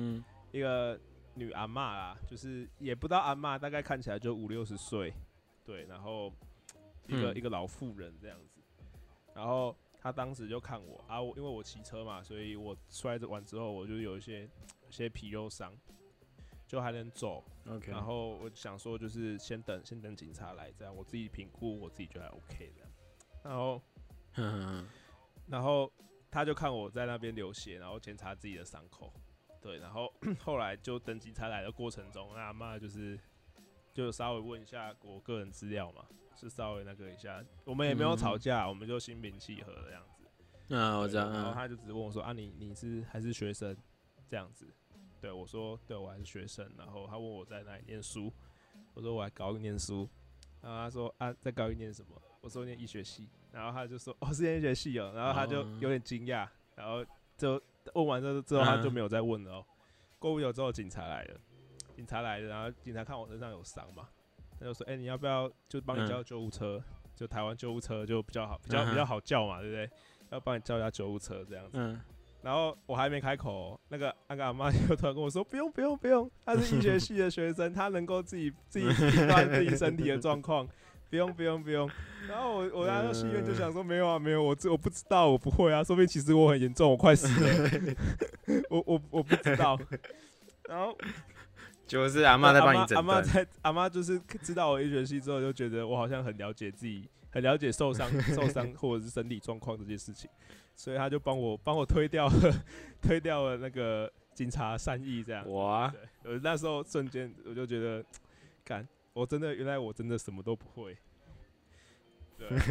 [SPEAKER 1] 一个女阿妈啦，就是也不知道阿妈，大概看起来就五六十岁，对，然后一个一个老妇人这样子，然后。他当时就看我啊，我因为我骑车嘛，所以我摔着完之后，我就有一些一些皮肉伤，就还能走。
[SPEAKER 3] OK，
[SPEAKER 1] 然后我想说，就是先等先等警察来，这样我自己评估，我自己觉得 OK 这样。然后，然后他就看我在那边流血，然后检查自己的伤口。对，然后 后来就等警察来的过程中，阿妈就是就稍微问一下我个人资料嘛。是稍微那个一下，我们也没有吵架，我们就心平气和的样子。
[SPEAKER 3] 嗯，我知道。
[SPEAKER 1] 然后他就只问我说：“啊，你你是还是学生？”这样子。对我说：“对，我还是学生。”然后他问我在哪里念书，我说：“我还高一念书。”然后他说：“啊，在高一念什么？”我说：“念医学系。”然后他就说：“哦，是念医学系哦。”然后他就有点惊讶，然后就问完之后之后他就没有再问了。哦。过不久之后警察来了，警察来了，然后警察看我身上有伤嘛。他就说：“哎，你要不要就帮你叫救护车？就台湾救护车就比较好，比较比较好叫嘛，对不对？要帮你叫一下救护车这样子。然然后我还没开口，那个那个阿妈就突然跟我说：“不用不用不用，他是医学系的学生，他能够自己自己判 断自己身体的状况，不用不用不用。”然后我我来到戏院就想说：“没有啊没有，我这我不知道，我不会啊，说不定其实我很严重，我快死了，我我我不知道。”然后
[SPEAKER 3] 就是阿妈在帮你诊
[SPEAKER 1] 阿妈，在阿妈就是知道我医学系之后，就觉得我好像很了解自己，很了解受伤、受伤或者是身体状况这件事情，所以他就帮我帮我推掉了推掉了那个警察善意这样。
[SPEAKER 3] 哇，
[SPEAKER 1] 对，我那时候瞬间我就觉得，干，我真的原来我真的什么都不会。对啊，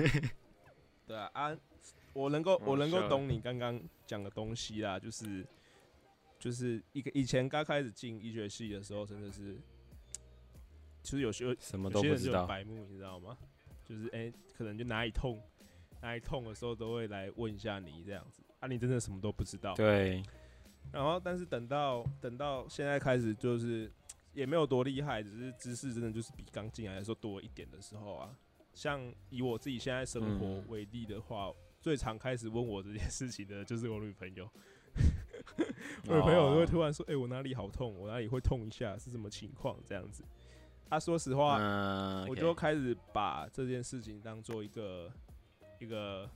[SPEAKER 1] 对啊，啊，我能够我能够懂你刚刚讲的东西啦，就是就是一个以前刚开始进医学系的时候，真的是，其实有些
[SPEAKER 3] 什么都不知道，
[SPEAKER 1] 白目，你知道吗？就是哎、可能就哪里痛哪里痛的时候都会来问一下你这样子，啊，你真的什么都不知道。
[SPEAKER 3] 对，
[SPEAKER 1] 然后，但是等到等到现在开始，就是也没有多厉害，只是知识真的就是比刚进来的时候多一点的时候啊。像以我自己现在生活
[SPEAKER 3] 嗯
[SPEAKER 1] 为例的话，最常开始问我这件事情的就是我女朋友。我女朋友就会
[SPEAKER 3] 哦
[SPEAKER 1] 突然说：“哎、我哪里好痛？我哪里会痛一下？是什么情况？”这样子。啊，说实话，
[SPEAKER 3] 嗯，
[SPEAKER 1] 我就开始把这件事情当做一个一个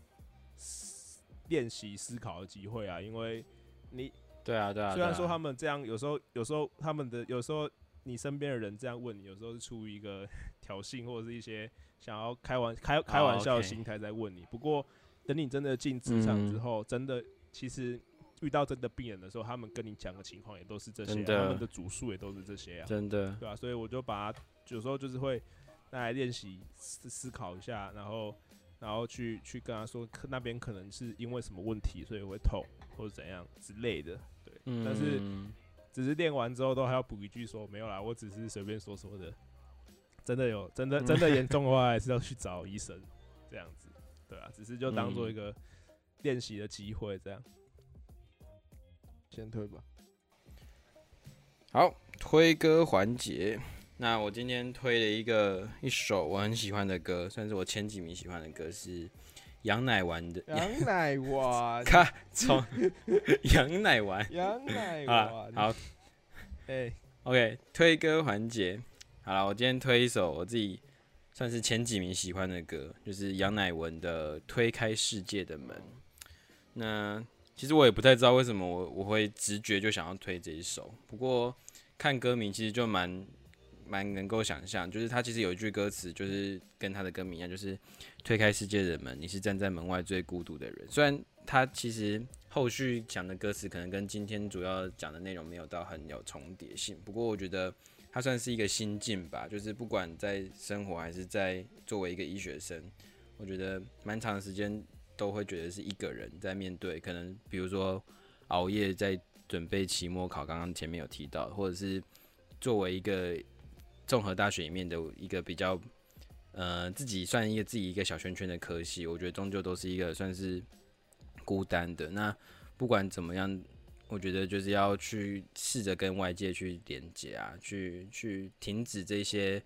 [SPEAKER 1] 思练习思考的机会啊，因为你
[SPEAKER 3] 对啊对啊，
[SPEAKER 1] 虽然说他们这样，有时候有时候他们的有时候你身边的人这样问你，有时候是出于一个 挑衅或者是一些想要开玩开开玩笑的心态在问你。不过等你真的进职场之
[SPEAKER 3] 嗯
[SPEAKER 1] 后，真的其实遇到真的病人的时候，他们跟你讲的情况也都是这些啊、他们的主诉也都是这些啊。
[SPEAKER 3] 真的
[SPEAKER 1] 对啊，所以我就把它有时候就是会拿来练习思思考一下，然后然后去去跟他说，可那边可能是因为什么问题，所以会痛或者怎样之类的。对，但是
[SPEAKER 3] 嗯
[SPEAKER 1] 只是练完之后都还要补一句说没有啦，我只是随便说说的。真的有真的真的严重的话，还是要去找医生这样子。对啊，只是就当做一个练习的机会这样。先推吧。
[SPEAKER 3] 好，推歌环节。那我今天推了一个一首我很喜欢的歌，算是我前几名喜欢的歌，是杨乃丸的。
[SPEAKER 1] 杨乃丸，
[SPEAKER 3] 看从 杨乃丸
[SPEAKER 1] 羊奶
[SPEAKER 3] 啊，
[SPEAKER 1] 丸，
[SPEAKER 3] 好
[SPEAKER 1] 哎、
[SPEAKER 3] ，OK，推歌环节。好了，我今天推一首我自己算是前几名喜欢的歌，就是杨乃文的《推开世界的门》。那其实我也不太知道为什么我我会直觉就想要推这一首，不过看歌名其实就蛮蛮能够想象，就是他其实有一句歌词，就是跟他的歌名一样，就是推开世界的门，你是站在门外最孤独的人。虽然他其实后续讲的歌词可能跟今天主要讲的内容没有到很有重叠性，不过我觉得他算是一个心境吧，就是不管在生活还是在作为一个医学生，我觉得蛮长时间都会觉得是一个人在面对，可能比如说熬夜在准备期末考，刚刚前面有提到，或者是作为一个综合大学里面的一个比较，呃，自己算一个自己一个小圈圈的科系，我觉得终究都是一个算是孤单的。那不管怎么样，我觉得就是要去试着跟外界去连接啊，去去停止这些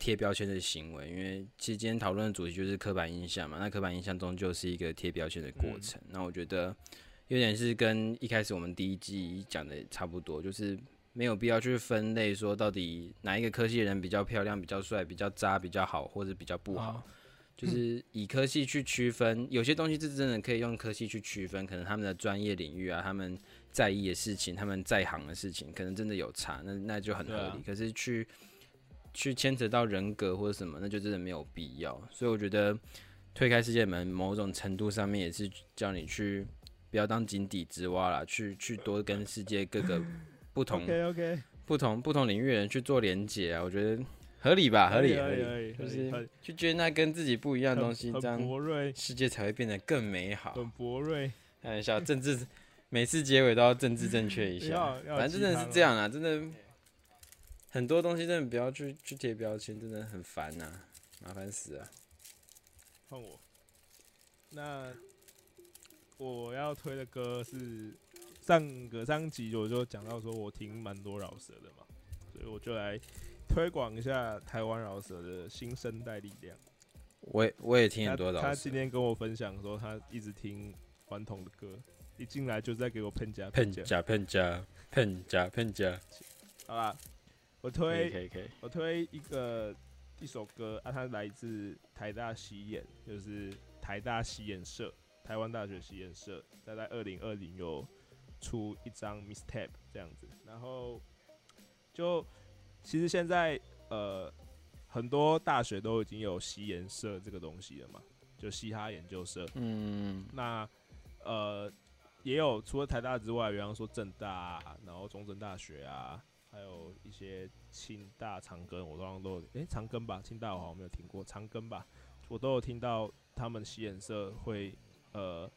[SPEAKER 3] 贴标签的行为，因为其实今天讨论的主题就是刻板印象嘛，那刻板印象终究是一个贴标签的过程。那我觉得有点是跟一开始我们第一季讲的差不多，就是没有必要去分类说到底哪一个科系的人比较漂亮、比较帅、比较渣、比较好，或者比较不好。
[SPEAKER 1] 啊
[SPEAKER 3] 就是以科系去区分，有些东西是真的可以用科系去区分，可能他们的专业领域啊，他们在意的事情，他们在行的事情，可能真的有差，那那就很合理。
[SPEAKER 1] 啊
[SPEAKER 3] 可是去去牵扯到人格或者什么，那就真的没有必要。所以我觉得推开世界门，某种程度上面也是叫你去不要当井底之蛙啦，去去多跟世界各个不同 不同不同领域的人去做连接啊，我觉得合理吧，合理合理，就是去接纳跟自己不一样的东西，这样，世界才会变得更美好。
[SPEAKER 1] 很博瑞，
[SPEAKER 3] 开玩笑，政治每次结尾都要政治正确一下 反正真的是这样啊，真的很多东西真的不要去去贴标签，真的很烦呐、麻烦死了。
[SPEAKER 1] 换我。那我要推的歌是上个上集我就讲到说我听蛮多饶舌的嘛，所以我就来推广一下台湾饶舌的新生代力量。
[SPEAKER 3] 我也我也听很多饶舌
[SPEAKER 1] 他今，天跟我分享说他一直听顽童的歌，一进来就在给我喷加加。
[SPEAKER 3] 骗假喷假喷假骗假，
[SPEAKER 1] 好吧，我推
[SPEAKER 3] 可以可以。
[SPEAKER 1] 我推一个一首歌啊，它来自台大西演，就是台大西演社，台湾大学西演社，在在二零二零有出一张 mistape 这样子，然后就其实现在呃很多大学都已经有西研社这个东西了嘛，就嘻哈研究社，
[SPEAKER 3] 嗯，
[SPEAKER 1] 那呃也有除了台大之外，比方说正大、啊，然后中正大学啊，还有一些清大、长庚，我刚刚都有诶、长庚吧，清大我好像没有听过，长庚吧，我都有听到他们洗眼社会呃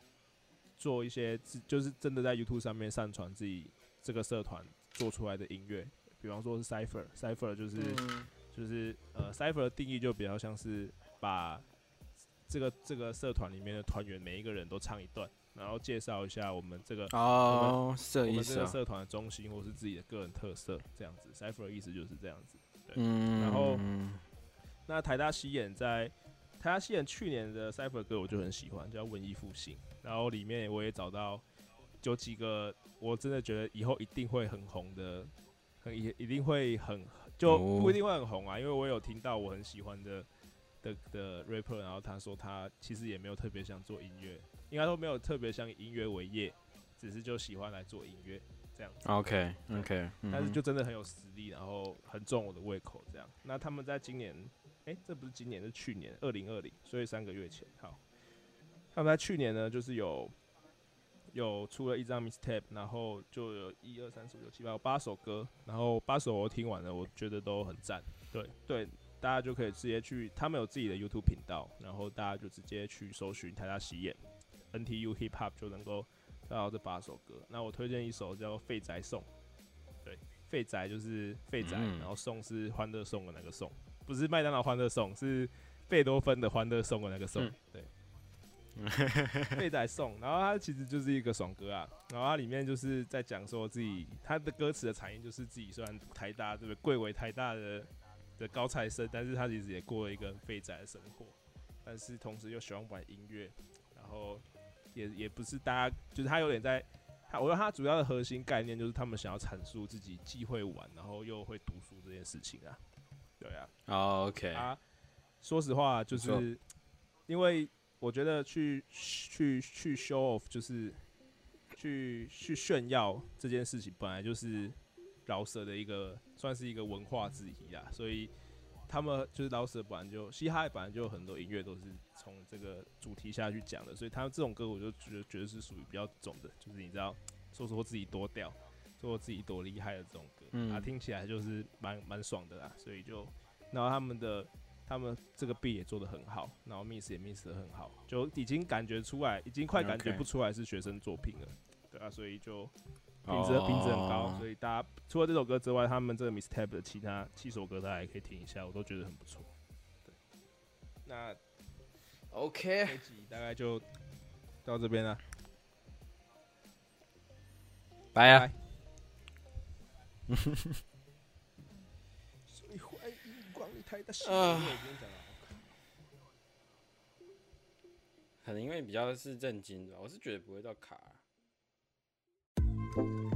[SPEAKER 1] 做一些自就是真的在 YouTube 上面上传自己这个社团做出来的音乐，比方说是 Cipher，Cipher 就是。
[SPEAKER 3] 嗯
[SPEAKER 1] 就是呃，cipher 的定义就比较像是把这个这个社团里面的团员每一个人都唱一段，然后介绍一下我们这个
[SPEAKER 3] 哦，是这
[SPEAKER 1] 我们
[SPEAKER 3] 意思啊。
[SPEAKER 1] 这个社团的中心或是自己的个人特色这样子。cipher 的意思就是这样子。
[SPEAKER 3] 嗯，
[SPEAKER 1] 然后那台大西演在台大西演去年的 cipher 歌我就很喜欢，叫《文艺复兴》，然后里面我也找到有几个我真的觉得以后一定会很红的，很一一定会很就
[SPEAKER 3] 哦
[SPEAKER 1] 不一定会很红啊，因为我有听到我很喜欢的的的 rapper，然后他说他其实也没有特别想做音乐，应该都没有特别像以音乐为业，只是就喜欢来做音乐这样子。
[SPEAKER 3] OK OK，
[SPEAKER 1] 但是就真的很有实力，然后很重我的胃口这样。那他们在今年，诶，这不是今年，是去年二零二零，所以三个月前。好，他们在去年呢，就是有有出了一张 mistape，然后就有一二三四五六七八有八首歌，然后八首我听完了，我觉得都很赞。对对，大家就可以直接去，他们有自己的 YouTube 频道，然后大家就直接去搜寻台大喜演 NTU Hip Hop 就能够找到这八首歌。那我推荐一首叫《废宅颂》，对，废宅就是废宅，
[SPEAKER 3] 嗯
[SPEAKER 1] 然后颂是欢乐颂的那个颂，不是麦当劳欢乐颂，是贝多芬的欢乐颂的那个颂，
[SPEAKER 3] 嗯
[SPEAKER 1] 对。废宅颂，然后它其实就是一个爽歌啊，然后它里面就是在讲说自己，他的歌词的产业就是自己虽然台大，对不对？贵为台大的的高材生，但是他其实也过了一个很废宅的生活，但是同时又喜欢玩音乐，然后也也不是大家，就是他有点在，他我觉得他主要的核心概念就是他们想要阐述自己既会玩，然后又会读书这件事情啊，对啊，
[SPEAKER 3] 哦 OK，
[SPEAKER 1] 啊，说实话，就是因为我觉得去去去 show off，就是去去炫耀这件事情，本来就是饶舌的一个算是一个文化之一啊，所以他们就是老舍本来就嘻哈本来就有很多音乐都是从这个主题下去讲的，所以他们这种歌我就觉得觉得是属于比较重的，就是你知道说说自己多屌，说自己多厉害的这种歌，
[SPEAKER 3] 嗯。
[SPEAKER 1] 啊，听起来就是蛮蛮爽的啦，所以就然后他们的他们这个 B 也做的很好，然后 miss 也 miss 的很好，就已经感觉出来，已经快感觉不出来是学生作品了，对啊，所以就品质品质很高，
[SPEAKER 3] 哦
[SPEAKER 1] 所以大家除了这首歌之外，他们这个 miss tab 的其他七首歌大家也可以听一下，我都觉得很不错。对，那
[SPEAKER 3] OK，
[SPEAKER 1] 这集大概就到这边了，
[SPEAKER 3] 拜啊。
[SPEAKER 1] 所以欢迎光临台大西
[SPEAKER 3] 啊
[SPEAKER 1] 我今天讲了
[SPEAKER 3] 可能因为比较是震惊的吧，我是觉得不会到卡。Thank you.